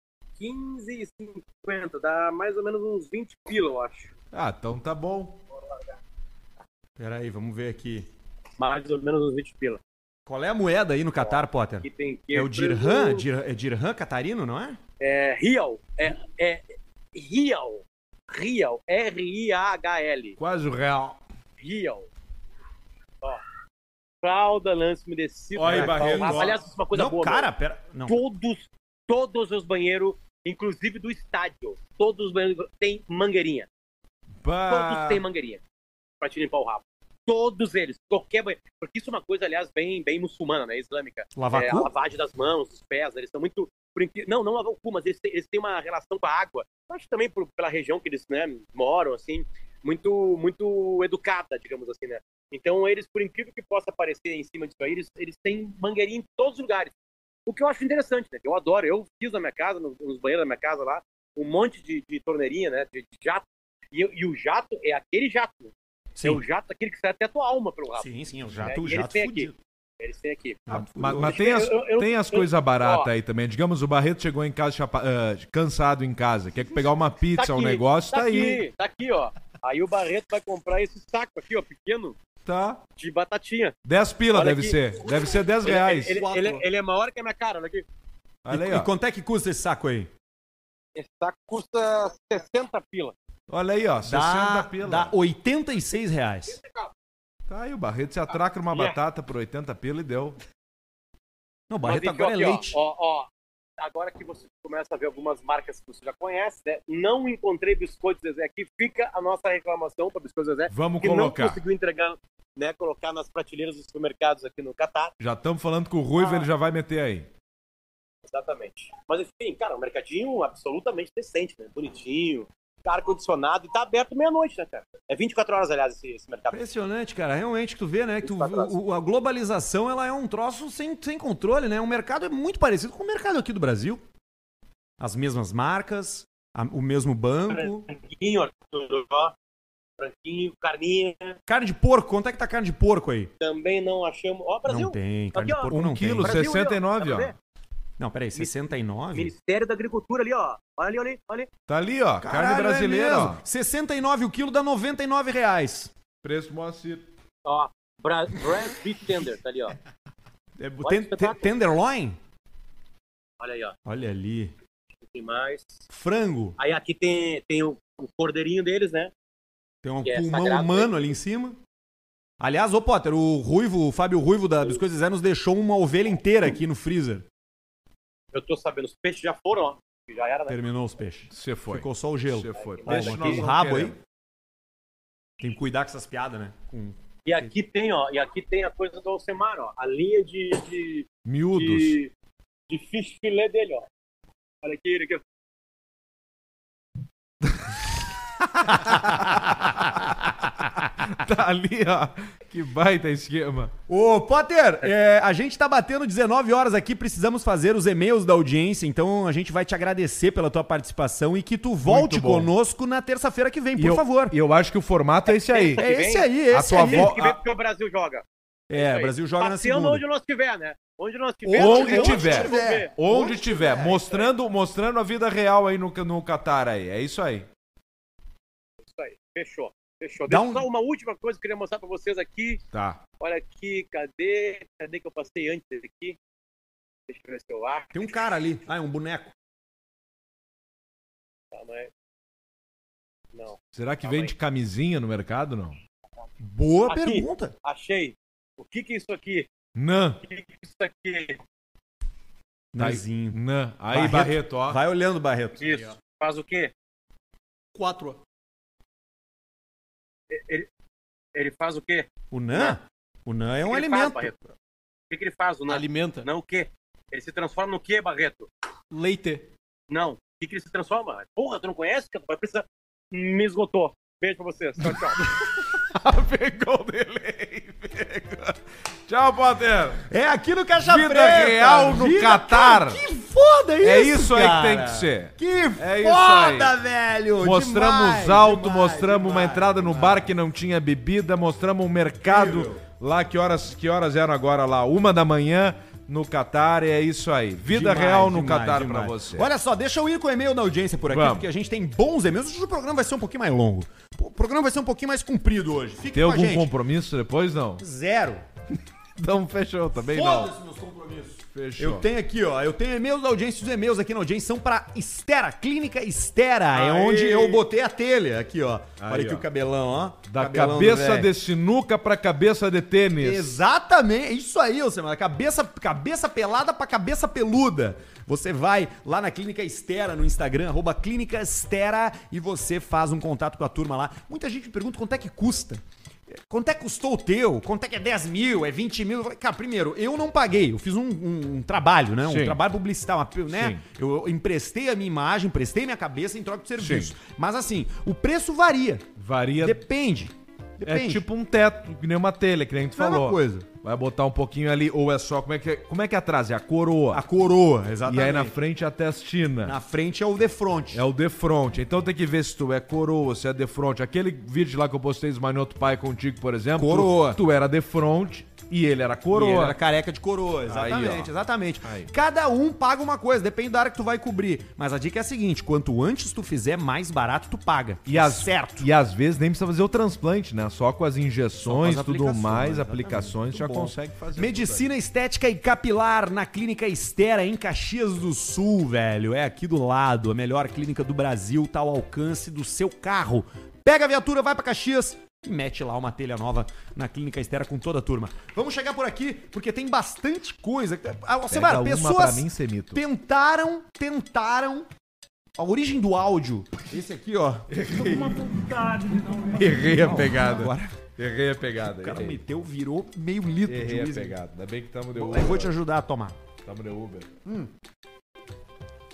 15,50. Dá mais ou menos uns 20 pila, eu acho. Ah, então tá bom. Pera aí, vamos ver aqui. Mais ou menos uns 20 pila. Qual é a moeda aí no Qatar, Potter? Que É o dirham? Dir- É dirham catarino, não é? É Real. É, é Real. Real. R-I-A-H-L. Quase o real. Real. Ó. Fralda, lance umedecido. Ó aí, ó. Aliás, é uma coisa não, boa. cara, meu. pera. Não. Todos, todos os banheiros, inclusive do estádio, todos têm mangueirinha. Bah. Todos têm mangueirinha pra te limpar o rabo. Todos eles, qualquer banheiro. Porque isso é uma coisa, aliás, bem, bem muçulmana, né? Islâmica. Lavar É, a lavagem das mãos, dos pés, eles são muito. Não, não lavam o cu, mas eles têm, eles têm uma relação com a água. Eu acho também por- pela região que eles né, moram, assim, muito, muito educada, digamos assim, né? Então, eles, por incrível que possa parecer em cima disso aí, eles, eles têm mangueirinha em todos os lugares. O que eu acho interessante, né? Eu adoro, eu fiz na minha casa, no- nos banheiros da minha casa lá, um monte de, de torneirinha, né? De, de jato. E, e o jato é aquele jato. né? É o jato aquele que sai até a tua alma pelo rabo. Sim, sim, é o É, jato, e o eles jato têm fudido. Eles têm aqui. Ah, mas mas tem as, Eu- eu- tem as coisas baratas aí também. Digamos, o Barreto chegou em casa chapa- ah, cansado em casa. Quer pegar uma pizza, um aqui, negócio, tá, aí. aqui, Tá aqui, ó. Aí o Barreto vai comprar esse saco aqui, ó, pequeno, Tá. de batatinha. 10 pila Olha deve aqui. ser. Deve ser 10 Ele- reais. Ele, ele, ele- ele é maior que a minha cara, olha aqui. Olha aí, E, ó. e quanto é que custa esse saco aí? Esse saco custa 60 pila. Olha aí, ó. 60 Dá, pila. dá 86 reais. Tá aí, o Barreto se atraca numa Yeah. batata por 80 pila e deu. Não, o Barreto agora é aqui, ó, leite. Ó, ó, agora que você começa a ver algumas marcas que você já conhece, né? Não encontrei biscoitos Zezé aqui. Fica a nossa reclamação para biscoitos Zezé. Vamos que colocar. não conseguiu entregar, né? Colocar nas prateleiras dos supermercados aqui no Catar. Já estamos falando com o Ruivo, Ah. ele já vai meter aí. Exatamente. Mas enfim, cara, um mercadinho absolutamente decente, né? Bonitinho, ar-condicionado e tá aberto meia-noite, né, cara? É 24 horas, aliás, esse, esse mercado. Impressionante, cara. Realmente, que tu vê, né? Que tu, tá o- a globalização ela é um troço sem, sem controle, né? O mercado é muito parecido com o mercado aqui do Brasil. As mesmas marcas, a- o mesmo banco. Franquinho, Arthur, ó. Franquinho, carninha. Carne de porco, quanto é que tá carne de porco aí? Também não achamos. Ó, Brasil. Não tem, carne Aqui, de ó. porco Um não quilo, tem. Brasil, 69, ó. ó. Não, peraí, 69? Ministério da Agricultura ali, ó. Olha ali, olha ali, olha ali. Tá ali, ó. Carne Caralho, brasileira, é ó. mesmo. 69 o quilo dá 99 reais. Preço Moacir. Ó, Bra Brand Beef Tender, tá ali, ó. É, ten- ten- tenderloin? Olha aí, ó. Olha ali. Tem mais. Frango. Aí aqui tem, tem o, o cordeirinho deles, né? Tem um Que é pulmão sagrado, humano ali em cima. Aliás, ô Potter, o Ruivo, o Fábio Ruivo da Biscoitos Zé nos deixou uma ovelha inteira aqui no freezer. Eu tô sabendo, os peixes já foram, ó. Já era, né? Terminou os peixes. Você foi. Ficou só o gelo. Você foi. Pô, tem não rabo queremos. aí. Tem que cuidar com essas piadas, né? Com... E aqui tem, ó. E aqui tem a coisa do Alcemar, ó. A linha de, de, Miúdos. de, de fish filé dele, ó. Olha aqui, ele aqui. (laughs) (laughs) tá ali, ó. Que baita esquema. Ô, Potter, é, a gente tá batendo 19 horas aqui, precisamos fazer os e-mails da audiência, então a gente vai te agradecer pela tua participação e que tu volte conosco na terça-feira que vem, E por eu- favor. E eu acho que o formato é esse aí. É esse aí, esse tua aí. avó- Que vem porque o Brasil joga. É, o. Brasil joga na Passeando segunda. onde nós estiver, né? Onde nós estiver. Onde nós tiver. vamos ver. Onde tiver, mostrando, mostrando a vida real aí no, no Catar aí. É isso aí. Isso aí. Fechou. Fechou. Dá Deixa um- só uma última coisa que eu queria mostrar pra vocês aqui. Tá. Olha aqui, cadê? Cadê que eu passei antes desse aqui? Deixa eu ver se eu acho. Tem um cara ali. Ah, é um boneco. Calma aí. Não. Será que Calma vende camisinha no mercado, não? Boa Aqui. pergunta. Achei. O que que é isso aqui? Não. O que que é isso aqui? Nazinho. Não. Aí, Barreto, ó. Vai olhando, Barreto. Isso. Faz o quê? Quatro. Ele, ele faz o quê? O Nan? O Nan é um alimento. Faz? O que, que ele faz? O não, Alimenta. não o quê? Ele se transforma no quê, Barreto? Leite. Não. O que, que ele se transforma? Porra, tu não conhece? Vai precisar. Me esgotou. Beijo pra vocês. Tchau, tchau. (laughs) Pegou o delay. Pegou. Tchau, Potter. É aqui no Caixa Vida Preta. real no Vida- Catar. Cara, Que foda isso, É isso aí que cara. tem que ser. Que É foda, velho. Mostramos Demais, alto, demais, mostramos uma demais, entrada no bar que não tinha bebida, mostramos um mercado lá, que horas, que horas eram agora lá? Uma da manhã no Catar, e é isso aí. Vida Demais, real no demais, Catar pra você. Olha só, deixa eu ir com o e-mail da audiência por aqui, Vamos. porque a gente tem bons e-mails. Hoje o programa vai ser um pouquinho mais longo. O programa vai ser um pouquinho mais comprido hoje. Fique Tem algum gente. compromisso depois? Não. Zero. Então fechou, também não. Foda-se meus compromissos. Fechou. Eu tenho aqui, ó. Eu tenho e-mails da audiência. Os e-mails aqui na audiência são pra Estera, Clínica Estera. É onde eu botei a telha. Aqui, ó. Aí, Olha aqui ó. o cabelão, ó. Da Cabelão do cabeça velho. de sinuca pra cabeça de tênis. Exatamente, isso aí, ô semana. Cabeça, cabeça pelada pra cabeça peluda. Você vai lá na Clínica Estera no Instagram, arroba Clínica Estera, e você faz um contato com a turma lá. Muita gente me pergunta quanto é que custa. Quanto é que custou o teu? Quanto é que é 10 mil? É 20 mil? Falei, Cara, primeiro, eu não paguei. Eu fiz um, um- um trabalho, né? Um Sim. trabalho publicitário, uma- né? Sim. Eu emprestei a minha imagem, emprestei minha cabeça em troca de serviço. Mas assim, o preço varia. Varia. Depende. É Depende. tipo um teto, que nem uma telha, que nem tu Mesma falou. coisa. Vai botar um pouquinho ali, ou é só. Como é que é, como é, que é atrás? É a coroa. A coroa, e exatamente. aí na frente a testina. Na frente é o de frente. É o de front. Então tem que ver se tu é coroa, se é de front. Aquele vídeo lá que eu postei do Manioto Pai contigo, por exemplo. Coroa. Tu, tu era de front e ele era E coroa. ele era careca de coroa, exatamente, Aí, exatamente. Aí. Cada um paga uma coisa, depende da área que tu vai cobrir. Mas a dica é a seguinte, quanto antes tu fizer, mais barato tu paga. E as, certo. E às vezes nem precisa fazer o transplante, né? Só com as injeções, Só com as tudo mais, exatamente. aplicações, Muito já. Consegue fazer. Medicina estética e capilar na Clínica Estera, em Caxias do Sul, velho. É aqui do lado, a melhor clínica do Brasil, tá ao alcance do seu carro. Pega a viatura, vai pra Caxias e mete lá uma telha nova na Clínica Estera com toda a turma. Vamos chegar por aqui, porque tem bastante coisa. Ah, Semara, uma pessoas mim, Semito. tentaram, tentaram... A origem do áudio, esse aqui, ó. (laughs) Errei a pegada. Agora Errei a pegada. o cara errei. meteu, virou meio litro de Errei a pegada. Ainda bem que tamo de Eu Uber. vou te ajudar a tomar. Tamo de Uber.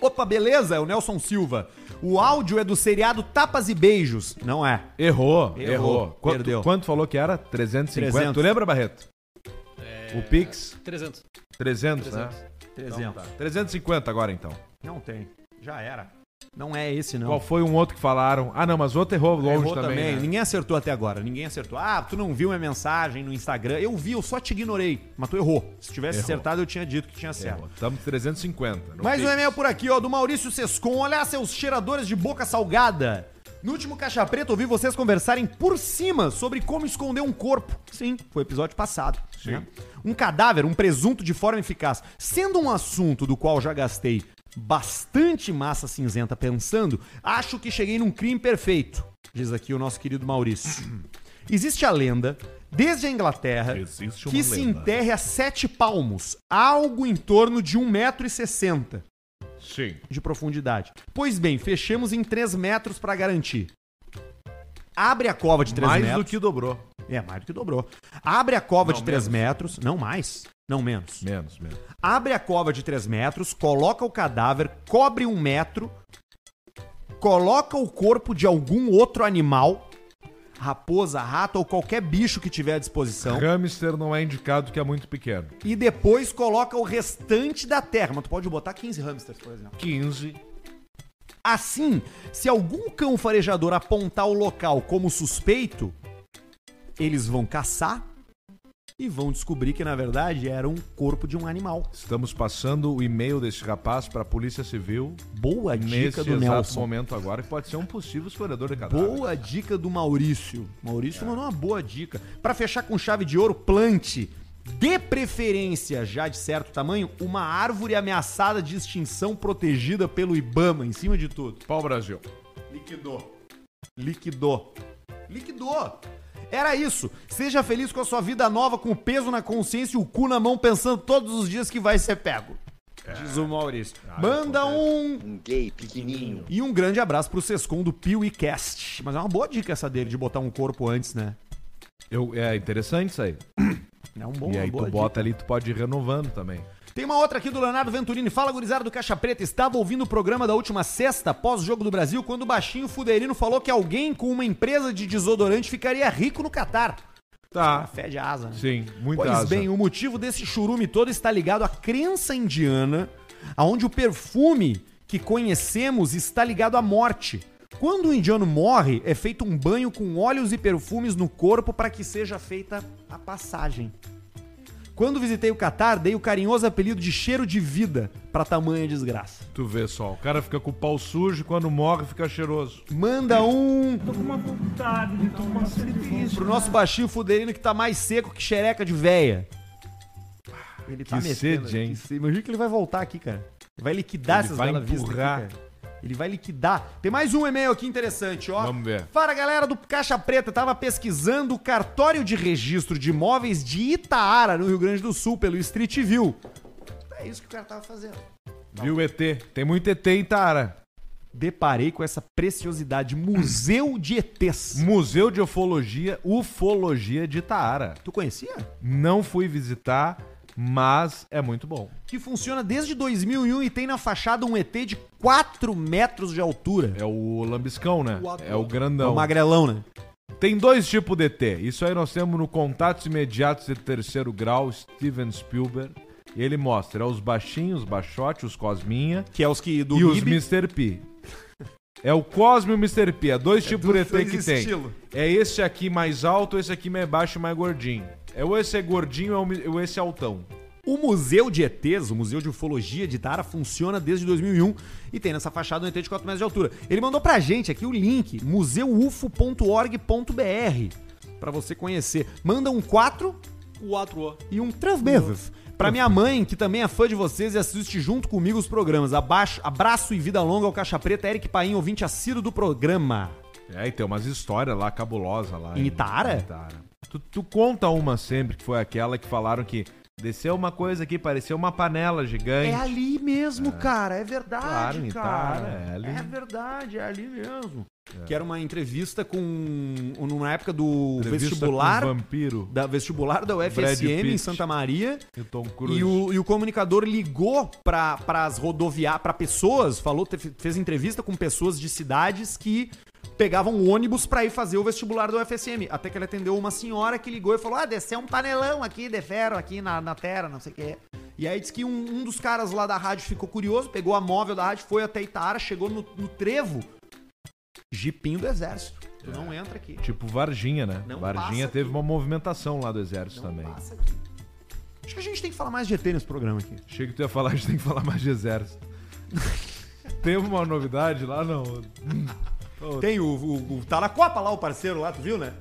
Opa, beleza? É o Nelson Silva. O áudio é do seriado Tapas e Beijos. Não é. Errou, Errou, errou. Quanto, perdeu. quanto falou que era? 350? 300. Tu lembra, Barreto? É, O Pix? 300. 300, né? 300. 350 agora, então. Não tem. Já era. Não é esse, não. Qual foi um outro que falaram? Ah, não, mas o outro errou longe Errou também, né? Ninguém acertou até agora. Ninguém acertou. Ah, tu não viu minha mensagem no Instagram. Eu vi, eu só te ignorei. Mas tu errou. Se tivesse Errou. acertado, eu tinha dito que tinha certo. Errou. Tamo 350. no Mais um e-mail por aqui, ó, do Maurício Sescon. Olha seus cheiradores de boca salgada. No último Caixa Preta, ouvi vocês conversarem por cima sobre como esconder um corpo. Sim, foi episódio passado. né? Um cadáver, um presunto de forma eficaz. Sendo um assunto do qual já gastei bastante massa cinzenta pensando, acho que cheguei num crime perfeito, diz aqui o nosso querido Maurício. (clears throat) Existe a lenda, desde a Inglaterra, que se lenda. enterre a sete palmos, algo em torno de 1,60m Sim. de profundidade. Pois bem, fechamos em 3 metros pra garantir. Abre a cova de 3 Mais metros. do que dobrou. É, mais do que dobrou. Abre a cova Não, de 3 menos. metros. Não mais. Não menos. Menos, menos. Abre a cova de 3 metros, coloca o cadáver, cobre um metro, coloca o corpo de algum outro animal, raposa, rato ou qualquer bicho que tiver à disposição, Hamster não é indicado que é muito pequeno. e depois coloca o restante da terra. Mas tu pode botar 15 hamsters, por exemplo. 15. Assim, se algum cão farejador apontar o local como suspeito, eles vão caçar e vão descobrir que na verdade era um corpo de um animal. Estamos passando o e-mail desse rapaz para a Polícia Civil Boa dica nesse do exato Nelson. momento agora, que pode ser um possível escolhedor de cadáver. Boa dica do Maurício. Maurício mandou uma boa dica. Pra fechar com chave de ouro, plante, de preferência já de certo tamanho, uma árvore ameaçada de extinção protegida pelo IBAMA, em cima de tudo. Pau Brasil. Liquidou. Liquidou. Liquidou. Era isso. Seja feliz com a sua vida nova, com o peso na consciência e o cu na mão, pensando todos os dias que vai ser pego. Diz o Maurício. Manda um. Um gay pequenininho. E um grande abraço pro Sescon do Pio e Cast. Mas é uma boa dica essa dele de botar um corpo antes, né? Eu, é interessante isso aí. É um bom e aí tu bota dica. ali, tu pode ir renovando também. Tem uma outra aqui do Leonardo Venturini. Fala, gurizada do Caixa Preta. Estava ouvindo o programa da última sexta, pós-jogo do Brasil, quando o baixinho Fuderino falou que alguém com uma empresa de desodorante ficaria rico no Catar. Tá. Fé de asa, né? Sim, muita Pois asa. bem, o motivo desse churume todo está ligado à crença indiana, aonde o perfume que conhecemos está ligado à morte. Quando o indiano morre, é feito um banho com óleos e perfumes no corpo para que seja feita a passagem. Quando visitei o Catar, dei o carinhoso apelido de cheiro de vida para tamanha desgraça. Tu vê só, o cara fica com o pau sujo e quando morre fica cheiroso. Manda um. Pro nosso baixinho fuderino que tá mais seco que xereca de véia. Ele tá Que sede, hein? Que sede. Imagina que ele vai voltar aqui, cara. Vai liquidar Ele essas vai Bela Vista aqui, cara. Ele vai liquidar. Tem mais um e-mail aqui interessante, ó. Vamos ver. Fala, galera do Caixa Preta. Tava pesquisando o cartório de registro de imóveis de Itaara, no Rio Grande do Sul, pelo Street View. É isso que o cara tava fazendo. Viu ET? Tem muito ET em Tara. Deparei com essa preciosidade. Museu de ETs. Museu de Ufologia, Ufologia de Taara. Tu conhecia? Não fui visitar, mas é muito bom. que funciona desde 2001 e tem na fachada um ET de 4 metros de altura. É o lambiscão, né? É o É grandão. o magrelão, né? Tem dois tipos de ET. Isso aí nós temos no Contatos Imediatos de Terceiro Grau, Steven Spielberg. E ele mostra é os baixinhos, os baixotes, os cosminha Que é os que do e os MIB. Mr. P. É o Cosmo e o Mr. P. É dois tipos de dois ET que tem. estilo. É esse aqui mais alto, esse aqui mais baixo e mais gordinho. É ou esse é gordinho ou é o- esse é altão. O Museu de ETs, o Museu de Ufologia de Tara, funciona desde 2001 e tem nessa fachada um ET de 4 metros de altura. Ele mandou pra gente aqui o link, museuufo.org.br, pra você conhecer. Manda um 4 4 e um 3 vezes. Pra minha mãe, que também é fã de vocês e assiste junto comigo os programas. Abaixo, abraço e vida longa ao Caixa Preta, Eric Paim, ouvinte assíduo do programa. É, e tem umas histórias lá cabulosas lá. Em Itaara? Em Itaara. Tu, tu conta uma sempre, que foi aquela que falaram que desceu uma coisa aqui, parecia uma panela gigante. É ali mesmo, cara. É verdade, Claro, em cara. É ali. É verdade, é ali mesmo. Que era uma entrevista com. Na época do Entrevista vestibular. vampiro Da vestibular da UFSM em. Santa Maria. e o Tom Cruise. E o, e o comunicador ligou para as rodoviárias, para pessoas, falou, fez entrevista com pessoas de cidades que pegavam ônibus para ir fazer o vestibular da UFSM. Até que ele atendeu uma senhora que ligou e falou: Ah, desceu um panelão aqui de ferro aqui na, na terra, não sei o que. E aí disse que um, um dos caras lá da rádio ficou curioso, pegou a móvel da rádio, foi até Itara, chegou no, no trevo, jipinho do exército. Tu não entra aqui. Tipo Varginha, né? Não Varginha teve aqui. uma movimentação lá do exército Não também. passa aqui. Acho que a gente tem que falar mais de ET nesse programa aqui. Achei que tu ia falar, a gente tem que falar mais de exército. (laughs) Teve uma novidade lá, não. Tem o, o- o- Tá na Copa lá, o parceiro lá, tu viu, né?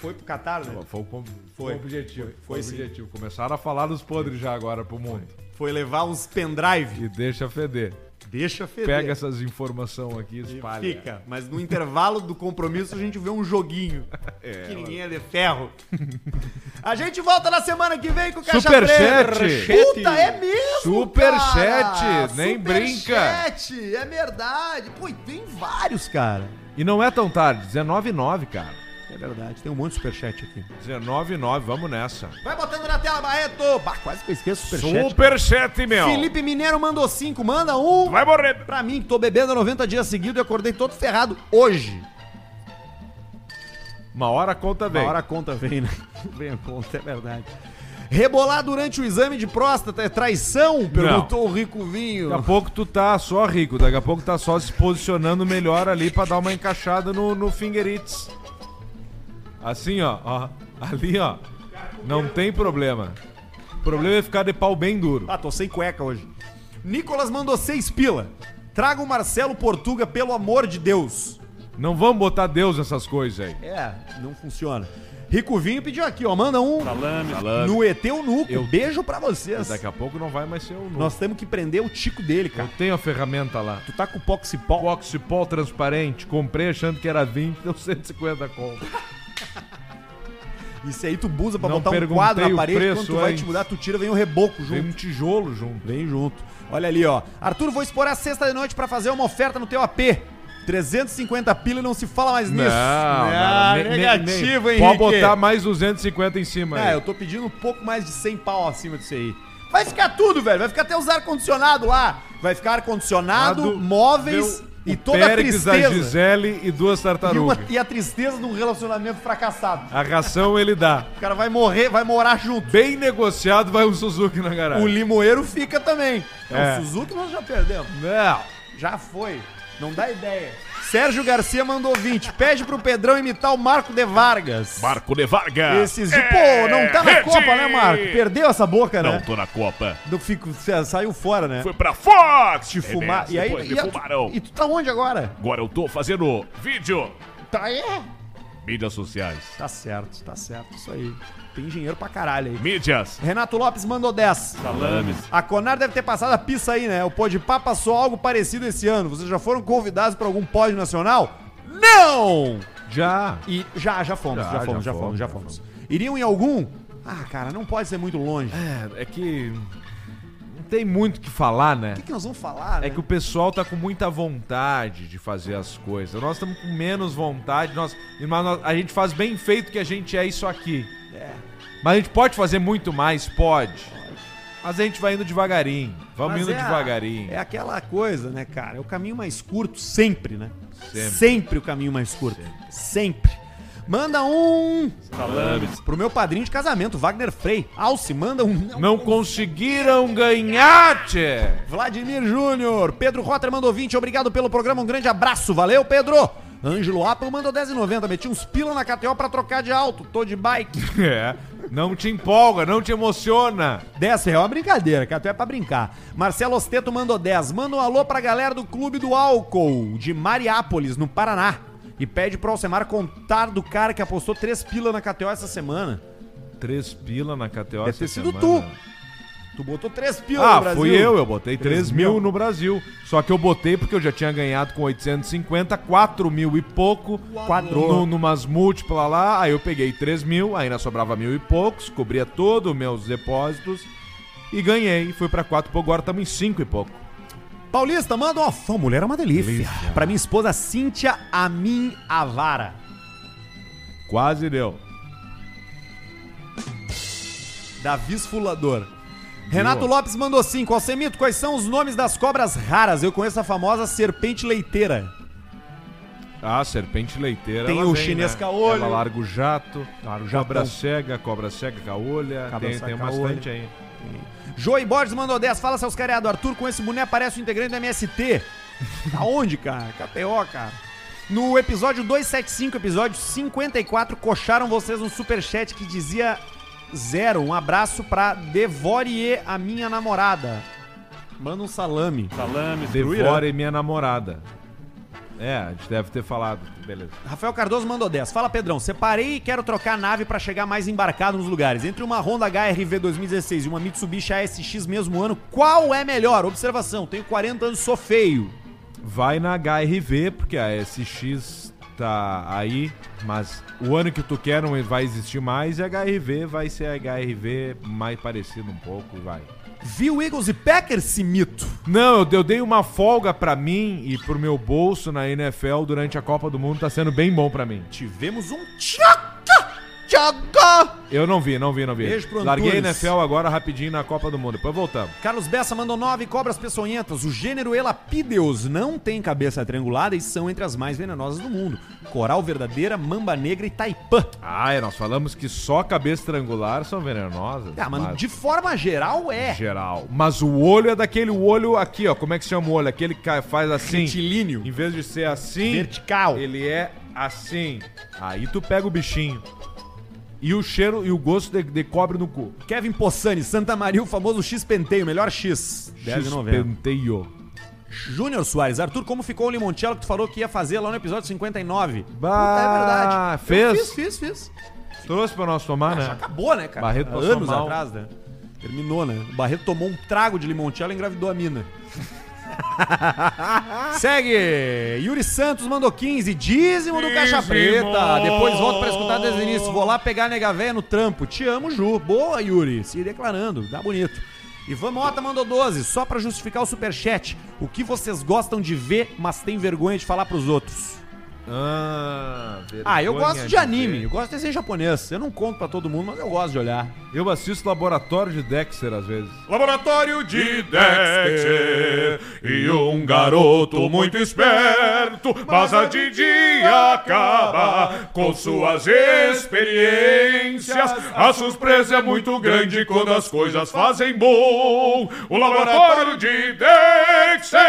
Foi pro Catar, né? Foi Foi. foi o objetivo. Foi, Foi, foi o sim. objetivo. Começaram a falar dos podres já agora pro mundo. Foi levar uns pendrive. E deixa feder. Deixa feder. Pega essas informações aqui e E espalha. Fica. Mas no intervalo do compromisso a gente vê um joguinho. (laughs) que ninguém é de ferro. (laughs) a gente volta na semana que vem com o Caixa Superchat. Puta, é mesmo, Superchat, nem Superchat, é verdade. Pô, tem vários, cara. E não é tão tarde, 19,9, cara. É verdade, tem um monte de superchat aqui. 19,9, vamos nessa. Vai botando na tela, Barreto. Bah, quase que eu esqueço o superchat. Superchat, meu. Felipe Mineiro mandou 5, manda um. Vai morrer. Pra mim, que tô bebendo há 90 dias seguidos e acordei todo ferrado hoje. Uma hora a conta vem. Uma hora a conta vem, né? (laughs) Vem a conta, é verdade. Rebolar durante o exame de próstata é traição? Perguntou o Rico Vinho. Daqui a pouco tu tá só rico, daqui a pouco tá só se posicionando melhor ali pra dar uma encaixada no, no. Assim, ó, ó. Ali, ó. Não tem problema. O problema é ficar de pau bem duro. Ah, tô sem cueca hoje. Nicolas mandou 6 pila. Traga o Marcelo Portuga, pelo amor de Deus. Não vamos botar Deus nessas coisas aí. É, não funciona. Rico Vinho pediu aqui, ó. Manda um Salame. no ET Nuco. Eu- Beijo pra vocês. Daqui a pouco não vai mais ser o novo. Nós temos que prender o tico dele, cara. Eu tenho a ferramenta lá. Tu tá com o Poxipol. O oxipol transparente, comprei achando que era 20, deu 150 conto. (laughs) Isso aí tu busa pra Não botar um quadro na parede, preço quando tu vai antes. te mudar, tu tira, vem um reboco junto. Vem um tijolo junto. Vem junto. Olha ali, ó. Arthur, vou expor a sexta de noite pra fazer uma oferta no teu AP. 350 pila e não se fala mais nisso. Ah, nem- nem- negativo, nem- hein, Pode botar mais 250 em cima É, aí. eu tô pedindo um pouco mais de 100 pau acima disso aí. Vai ficar tudo, velho. Vai ficar até os ar-condicionado lá. Vai ficar ar-condicionado, móveis e toda a Périx, a tristeza. Gisele e duas E, uma- tartarugas. e a tristeza de um relacionamento fracassado. A ração ele dá. O cara vai morrer, vai morar junto. Bem negociado, vai um Suzuki na garagem. O limoeiro fica também. É. O Suzuki nós já perdemos. Não. Já foi. Não dá ideia. Sérgio Garcia mandou 20. Pede pro Pedrão imitar o Marco de Vargas. Marco de Vargas. Esses de... Pô, não tá na rede! Copa, né, Marco? Perdeu essa boca, Não né? tô na Copa. Não fico, saiu fora, né? Foi pra Fox. Te fumar. É, E aí, e, a- e tu tá onde agora? Agora eu tô fazendo vídeo. Tá aí. Mídias sociais. Tá certo, tá certo. Isso aí. Tem engenheiro pra caralho aí. Mídias. Renato Lopes mandou 10. Salames. A Conar deve ter passado a pista aí, né? O Podpah passou algo parecido esse ano. Vocês já foram convidados para algum pódio nacional? Não! Já. E já, já fomos, já, Já, fomos, já já fomos, fomos, já já fomos. Iriam em algum? Ah, cara, não pode ser muito longe. É, é que. Tem muito o que falar, né? O que, que nós vamos falar, né? É que o pessoal tá com muita vontade de fazer as coisas. Nós estamos com menos vontade. Nós, nós- a gente faz bem feito que a gente é isso aqui. É. Mas a gente pode fazer muito mais? Pode. Mas a gente vai indo devagarinho. Vamos Mas indo é a- devagarinho. É aquela coisa, né, cara? É o caminho mais curto sempre, né? Sempre. o caminho mais curto. Sempre. Manda um Salames. pro meu padrinho de casamento, Wagner Frei. Alce, manda um. Não conseguiram ganhar, tchê. Vladimir Júnior. Pedro Rotter mandou 20. Obrigado pelo programa. Um grande abraço. Valeu, Pedro. Ângelo Apple mandou 10,90. Meti uns pila na KTO pra trocar de alto. Tô de bike. (laughs) É. Não te empolga, não te emociona. 10 real é uma brincadeira, KTO é pra brincar. Marcelo Osteto mandou 10. Manda um alô pra galera do Clube do Álcool, de Mariápolis, no Paraná. E pede pro Alcemar contar do cara que apostou 3 pila na KTO essa semana. Três pila na KTO Deve essa ter sido semana. tu. Tu botou 3 pila no Ah, Brasil. fui eu, eu botei 3 Três mil mil. no Brasil. Só que eu botei porque eu já tinha ganhado com 850, 4 mil e pouco. Quadrou. No, numas múltiplas lá, aí eu peguei 3 mil, ainda sobrava mil e poucos, cobria todos os meus depósitos e ganhei. Fui pra 4 e pouco, agora estamos em 5 e pouco. Paulista, manda uma fã. Mulher é uma delícia. Delícia. Pra minha esposa Cíntia Amin Avara. Quase deu. Davi Esfulador. Renato Lopes mandou 5. Alcemito, quais são os nomes das cobras raras? Eu conheço a famosa serpente leiteira. Ah, serpente leiteira. Tem o vem, chinês né? caolho. Ela larga o jato. Claro, Cobra cega, cobra cega, caolha. Cabra Tem, tem caolha. bastante aí. Joey Borges mandou 10. Fala, seus careados. Arthur, com esse boné parece o integrante do MST. (laughs) Aonde, cara? KTO, cara. No episódio 275, episódio 54, coxaram vocês um superchat que dizia zero. Um abraço pra Devorie, a minha namorada. Manda um salame. Salames. Devore minha namorada. É, a gente deve ter falado. Beleza. Rafael Cardoso mandou 10. Fala, Pedrão. Separei e quero trocar a nave pra chegar mais embarcado nos lugares. Entre uma Honda HRV 2016 e uma Mitsubishi ASX mesmo ano, qual é melhor? Observação, tenho 40 anos, sou feio. Vai na HRV, porque a SX tá aí, mas o ano que tu quer não vai existir mais e a HRV vai ser a HRV mais parecida um pouco e vai. Viu Eagles e Packers, esse mito? Não, eu, eu dei uma folga pra mim e pro meu bolso na NFL durante a Copa do Mundo, tá sendo bem bom pra mim. Tivemos um tchaca, tchaca. Eu não vi, não vi, não vi. Beijo pro Larguei Antunes. NFL agora rapidinho na Copa do Mundo, depois voltamos. Carlos Bessa mandou 9 cobras peçonhentas. O gênero Elapideus não tem cabeça triangulada e são entre as mais venenosas do mundo. Coral verdadeira, mamba negra e taipã. Ah, é, nós falamos que só cabeça triangular são venenosas. Ah, mas de forma geral é. geral. Mas o olho é daquele olho aqui, ó. Como é que chama o olho? Aquele que faz assim. Retilíneo. Em vez de ser assim, Vertical. ele é assim. Aí tu pega o bichinho. E o cheiro e o gosto de, de cobre no cu. Kevin Possani, Santa Maria, o famoso X Penteio, melhor X. 10,90. Penteio. Júnior Soares, Arthur, como ficou o limoncello que tu falou que ia fazer lá no episódio 59? Bah, é verdade. fez? Eu fiz, fiz, fiz. Trouxe pra nós tomar, Já né? acabou, né, cara? Barreto Há passou Anos mal. atrás, né? Terminou, né? O Barreto tomou um trago de limoncello e engravidou a mina. (laughs) Segue! Yuri Santos mandou 15, dízimo do Caixa Preta. Depois volto pra escutar desde o início. Vou lá pegar a nega véia no trampo. Te amo, Ju. Boa, Yuri. Se declarando. Dá bonito. Ivan Mota mandou 12, só pra justificar o superchat. O que vocês gostam de ver, mas tem vergonha de falar pros outros? Ah, Ah, eu gosto de anime. ver. Eu gosto de desenho japonês. Eu não conto pra todo mundo, mas eu gosto de olhar. Eu assisto Laboratório de Dexter às vezes. Laboratório de Dexter e um garoto muito esperto, mas a de dia acaba com suas experiências. A surpresa é muito grande quando as coisas fazem bom. O Laboratório de Dexter.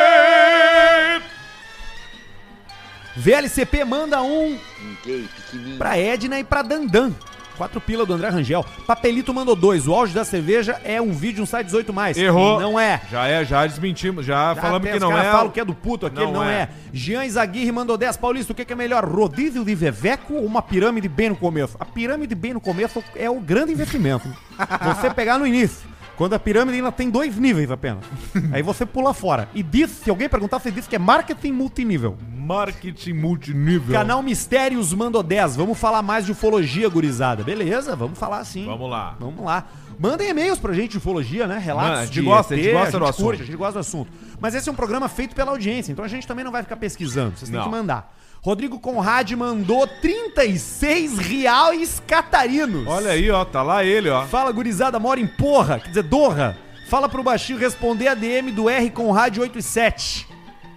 VLCP manda um pequenininho. pra Edna e pra Dandan. Quatro pila do André Rangel. Papelito mandou dois. O auge da cerveja é um vídeo, um site 18 mais. Errou. Não é. Já é, já desmentimos, já, Já falamos que não é. falam que é do puto, aquele não, Não é. é. Jean Izaguirre mandou 10. Paulista, o que, que é melhor? Rodízio de Veveco ou uma pirâmide bem no começo? A pirâmide bem no começo é o grande investimento. (laughs) você pegar no início. Quando a pirâmide ainda tem dois níveis apenas. (laughs) Aí você pula fora. E diz, se alguém perguntar, você diz que é marketing multinível. Marketing multinível. Canal Mistérios mandou 10. Vamos falar mais de ufologia, gurizada. Beleza, vamos falar sim. Vamos lá. Vamos lá. Mandem e-mails pra gente de ufologia, né? Relatos Manda, a gente de gosta, a gente ET, gosta do curte, assunto. A gente gosta do assunto. Mas esse é um programa feito pela audiência, então a gente também não vai ficar pesquisando. Vocês têm Não. que mandar. Rodrigo Conrad mandou 36 reais catarinos. Olha aí, ó, tá lá ele, ó. Fala, gurizada, mora em porra, quer dizer, Dorra. Fala pro baixinho responder a DM do R Conrad 87.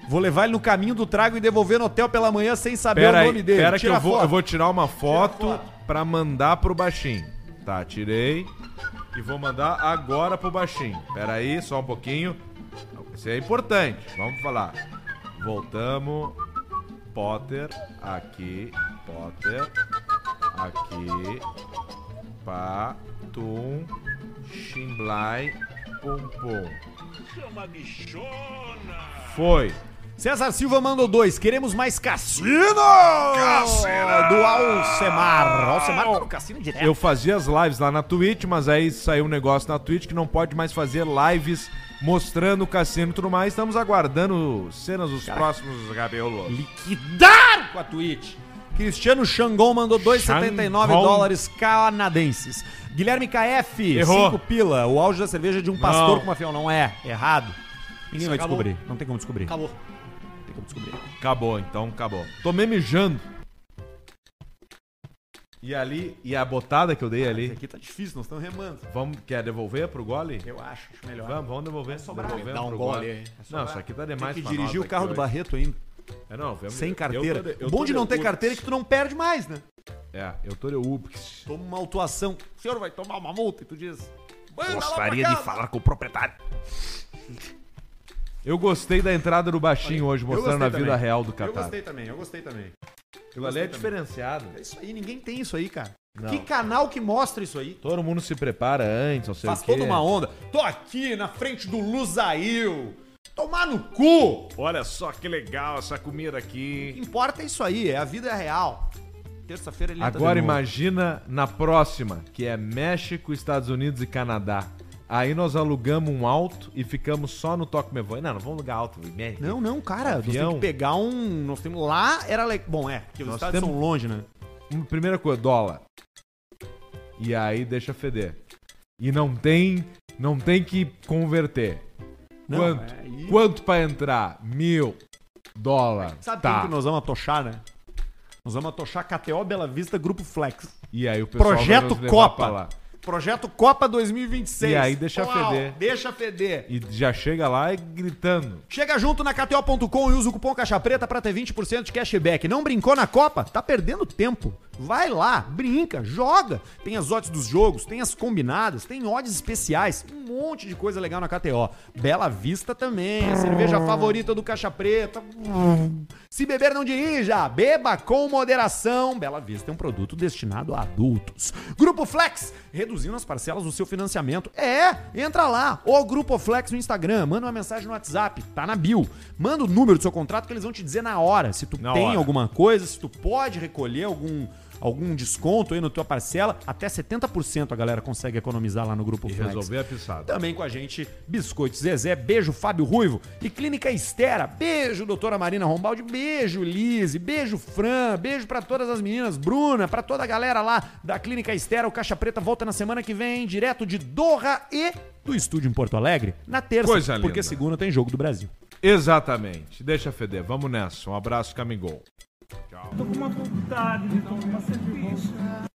Vou levar ele no caminho do trago e devolver no hotel pela manhã sem saber Pera o aí, nome dele. pera que Tira eu vou, eu vou tirar uma foto, foto. pra mandar pro baixinho. Tá, tirei. E vou mandar agora pro baixinho. Pera aí, só um pouquinho. Isso é importante. Vamos falar. Voltamos. Potter. Aqui. Potter. Aqui. Patum. Chimblai. Pum pum. Foi. César Silva mandou dois. Queremos mais cassino! Do Alcemar. Alcemar tá no cassino direto. Eu fazia as lives lá na Twitch, mas aí saiu um negócio na Twitch que não pode mais fazer lives mostrando o cassino e tudo mais. Estamos aguardando cenas dos próximos cabelos. liquidar com a Twitch. Cristiano Xangon mandou 2,79 Xangon. dólares canadenses. Guilherme KF, Errou. 5 pila. O auge da cerveja de um pastor Não. com uma fiel. Não é. Errado. Ninguém Isso vai acabou. descobrir. Não tem como descobrir. Acabou. Não tem como descobrir. Acabou, então acabou. Tomei mijando. E ali, e a botada que eu dei Esse ali, aqui tá difícil, nós estamos remando. vamos, quer devolver pro gole? Eu acho, acho melhor. Vamos, vamos devolver. sobrar. Devolvemos Dá um pro gole aí. Não, isso aqui tá demais Tem que dirigir o carro do hoje. Barreto ainda. É, não, vamos- Sem eu carteira. tô de- eu o bom tô de não ter carteira é que tu não perde mais, né? É, eu tô de Ubix. Toma uma autuação. O senhor vai tomar uma multa e tu diz. "Manda lá pra Gostaria de casa." falar com o proprietário. Eu gostei da entrada do baixinho hoje, Eu mostrando a vida também. real do Eu Catar. gostei também, eu gostei também. Aquilo ali é diferenciado. É isso aí, ninguém tem isso aí, cara. Não. Que canal que mostra isso aí? Todo mundo se prepara antes, não sei Faz o quê. toda uma onda. Tô aqui na frente do Lusail. tomar no cu! Olha só que legal essa comida O que aqui. importa é isso aí, é a vida real. Terça-feira ele Agora imagina na próxima, que é México, Estados Unidos e Canadá. Aí nós alugamos um alto e ficamos só no Toque Me Voe. Não, não vamos alugar alto. Não, não, cara. Nós Avião. temos que pegar um. Nós temos. Lá era legal. Bom, é, porque os Nós estados temos- são longe, né? Hum, Primeira coisa, dólar. E aí deixa feder. E não tem, não tem que converter. Não, quanto? é Quanto pra entrar? Mil dólar. Sabe tá. que nós vamos atochar, né? Nós vamos atochar KTO Bela Vista Grupo Flex. E aí o pessoal vai Projeto Copa. Projeto Copa 2026. E aí deixa Uau, feder. Deixa feder. E já chega lá e gritando. Chega junto na KTO.com e usa o cupom Caixa Preta pra ter 20% de cashback. Não brincou na Copa? Tá perdendo tempo. Vai lá, brinca, joga. Tem as odds dos jogos, tem as combinadas, tem odds especiais, um monte de coisa legal na KTO. Bela Vista também, a cerveja favorita do Caixa Preta. Se beber, não dirija. Beba com moderação. Bela Vista é um produto destinado a adultos. Grupo Flex, reduzindo as parcelas do seu financiamento. É, entra lá. O Grupo Flex no Instagram. Manda uma mensagem no WhatsApp. Tá na bio. Manda o número do seu contrato que eles vão te dizer na hora. Se tu Na tem hora. alguma coisa, se tu pode recolher algum algum desconto aí na tua parcela, até 70% a galera consegue economizar lá no Grupo E Flex. resolver a pisada. Também com a gente, Biscoito Zezé, beijo Fábio Ruivo e Clínica Estera, beijo doutora Marina Rombaldi, beijo Lise, beijo Fran, beijo pra todas as meninas, Bruna, pra toda a galera lá da Clínica Estera, o Caixa Preta volta na semana que vem, direto de Doha e do estúdio em Porto Alegre, na terça, Coisa linda. porque segunda tem jogo do Brasil. Exatamente. Deixa feder. Vamos nessa. Um abraço, Camingol. Tô com uma vontade de tomar cerveja.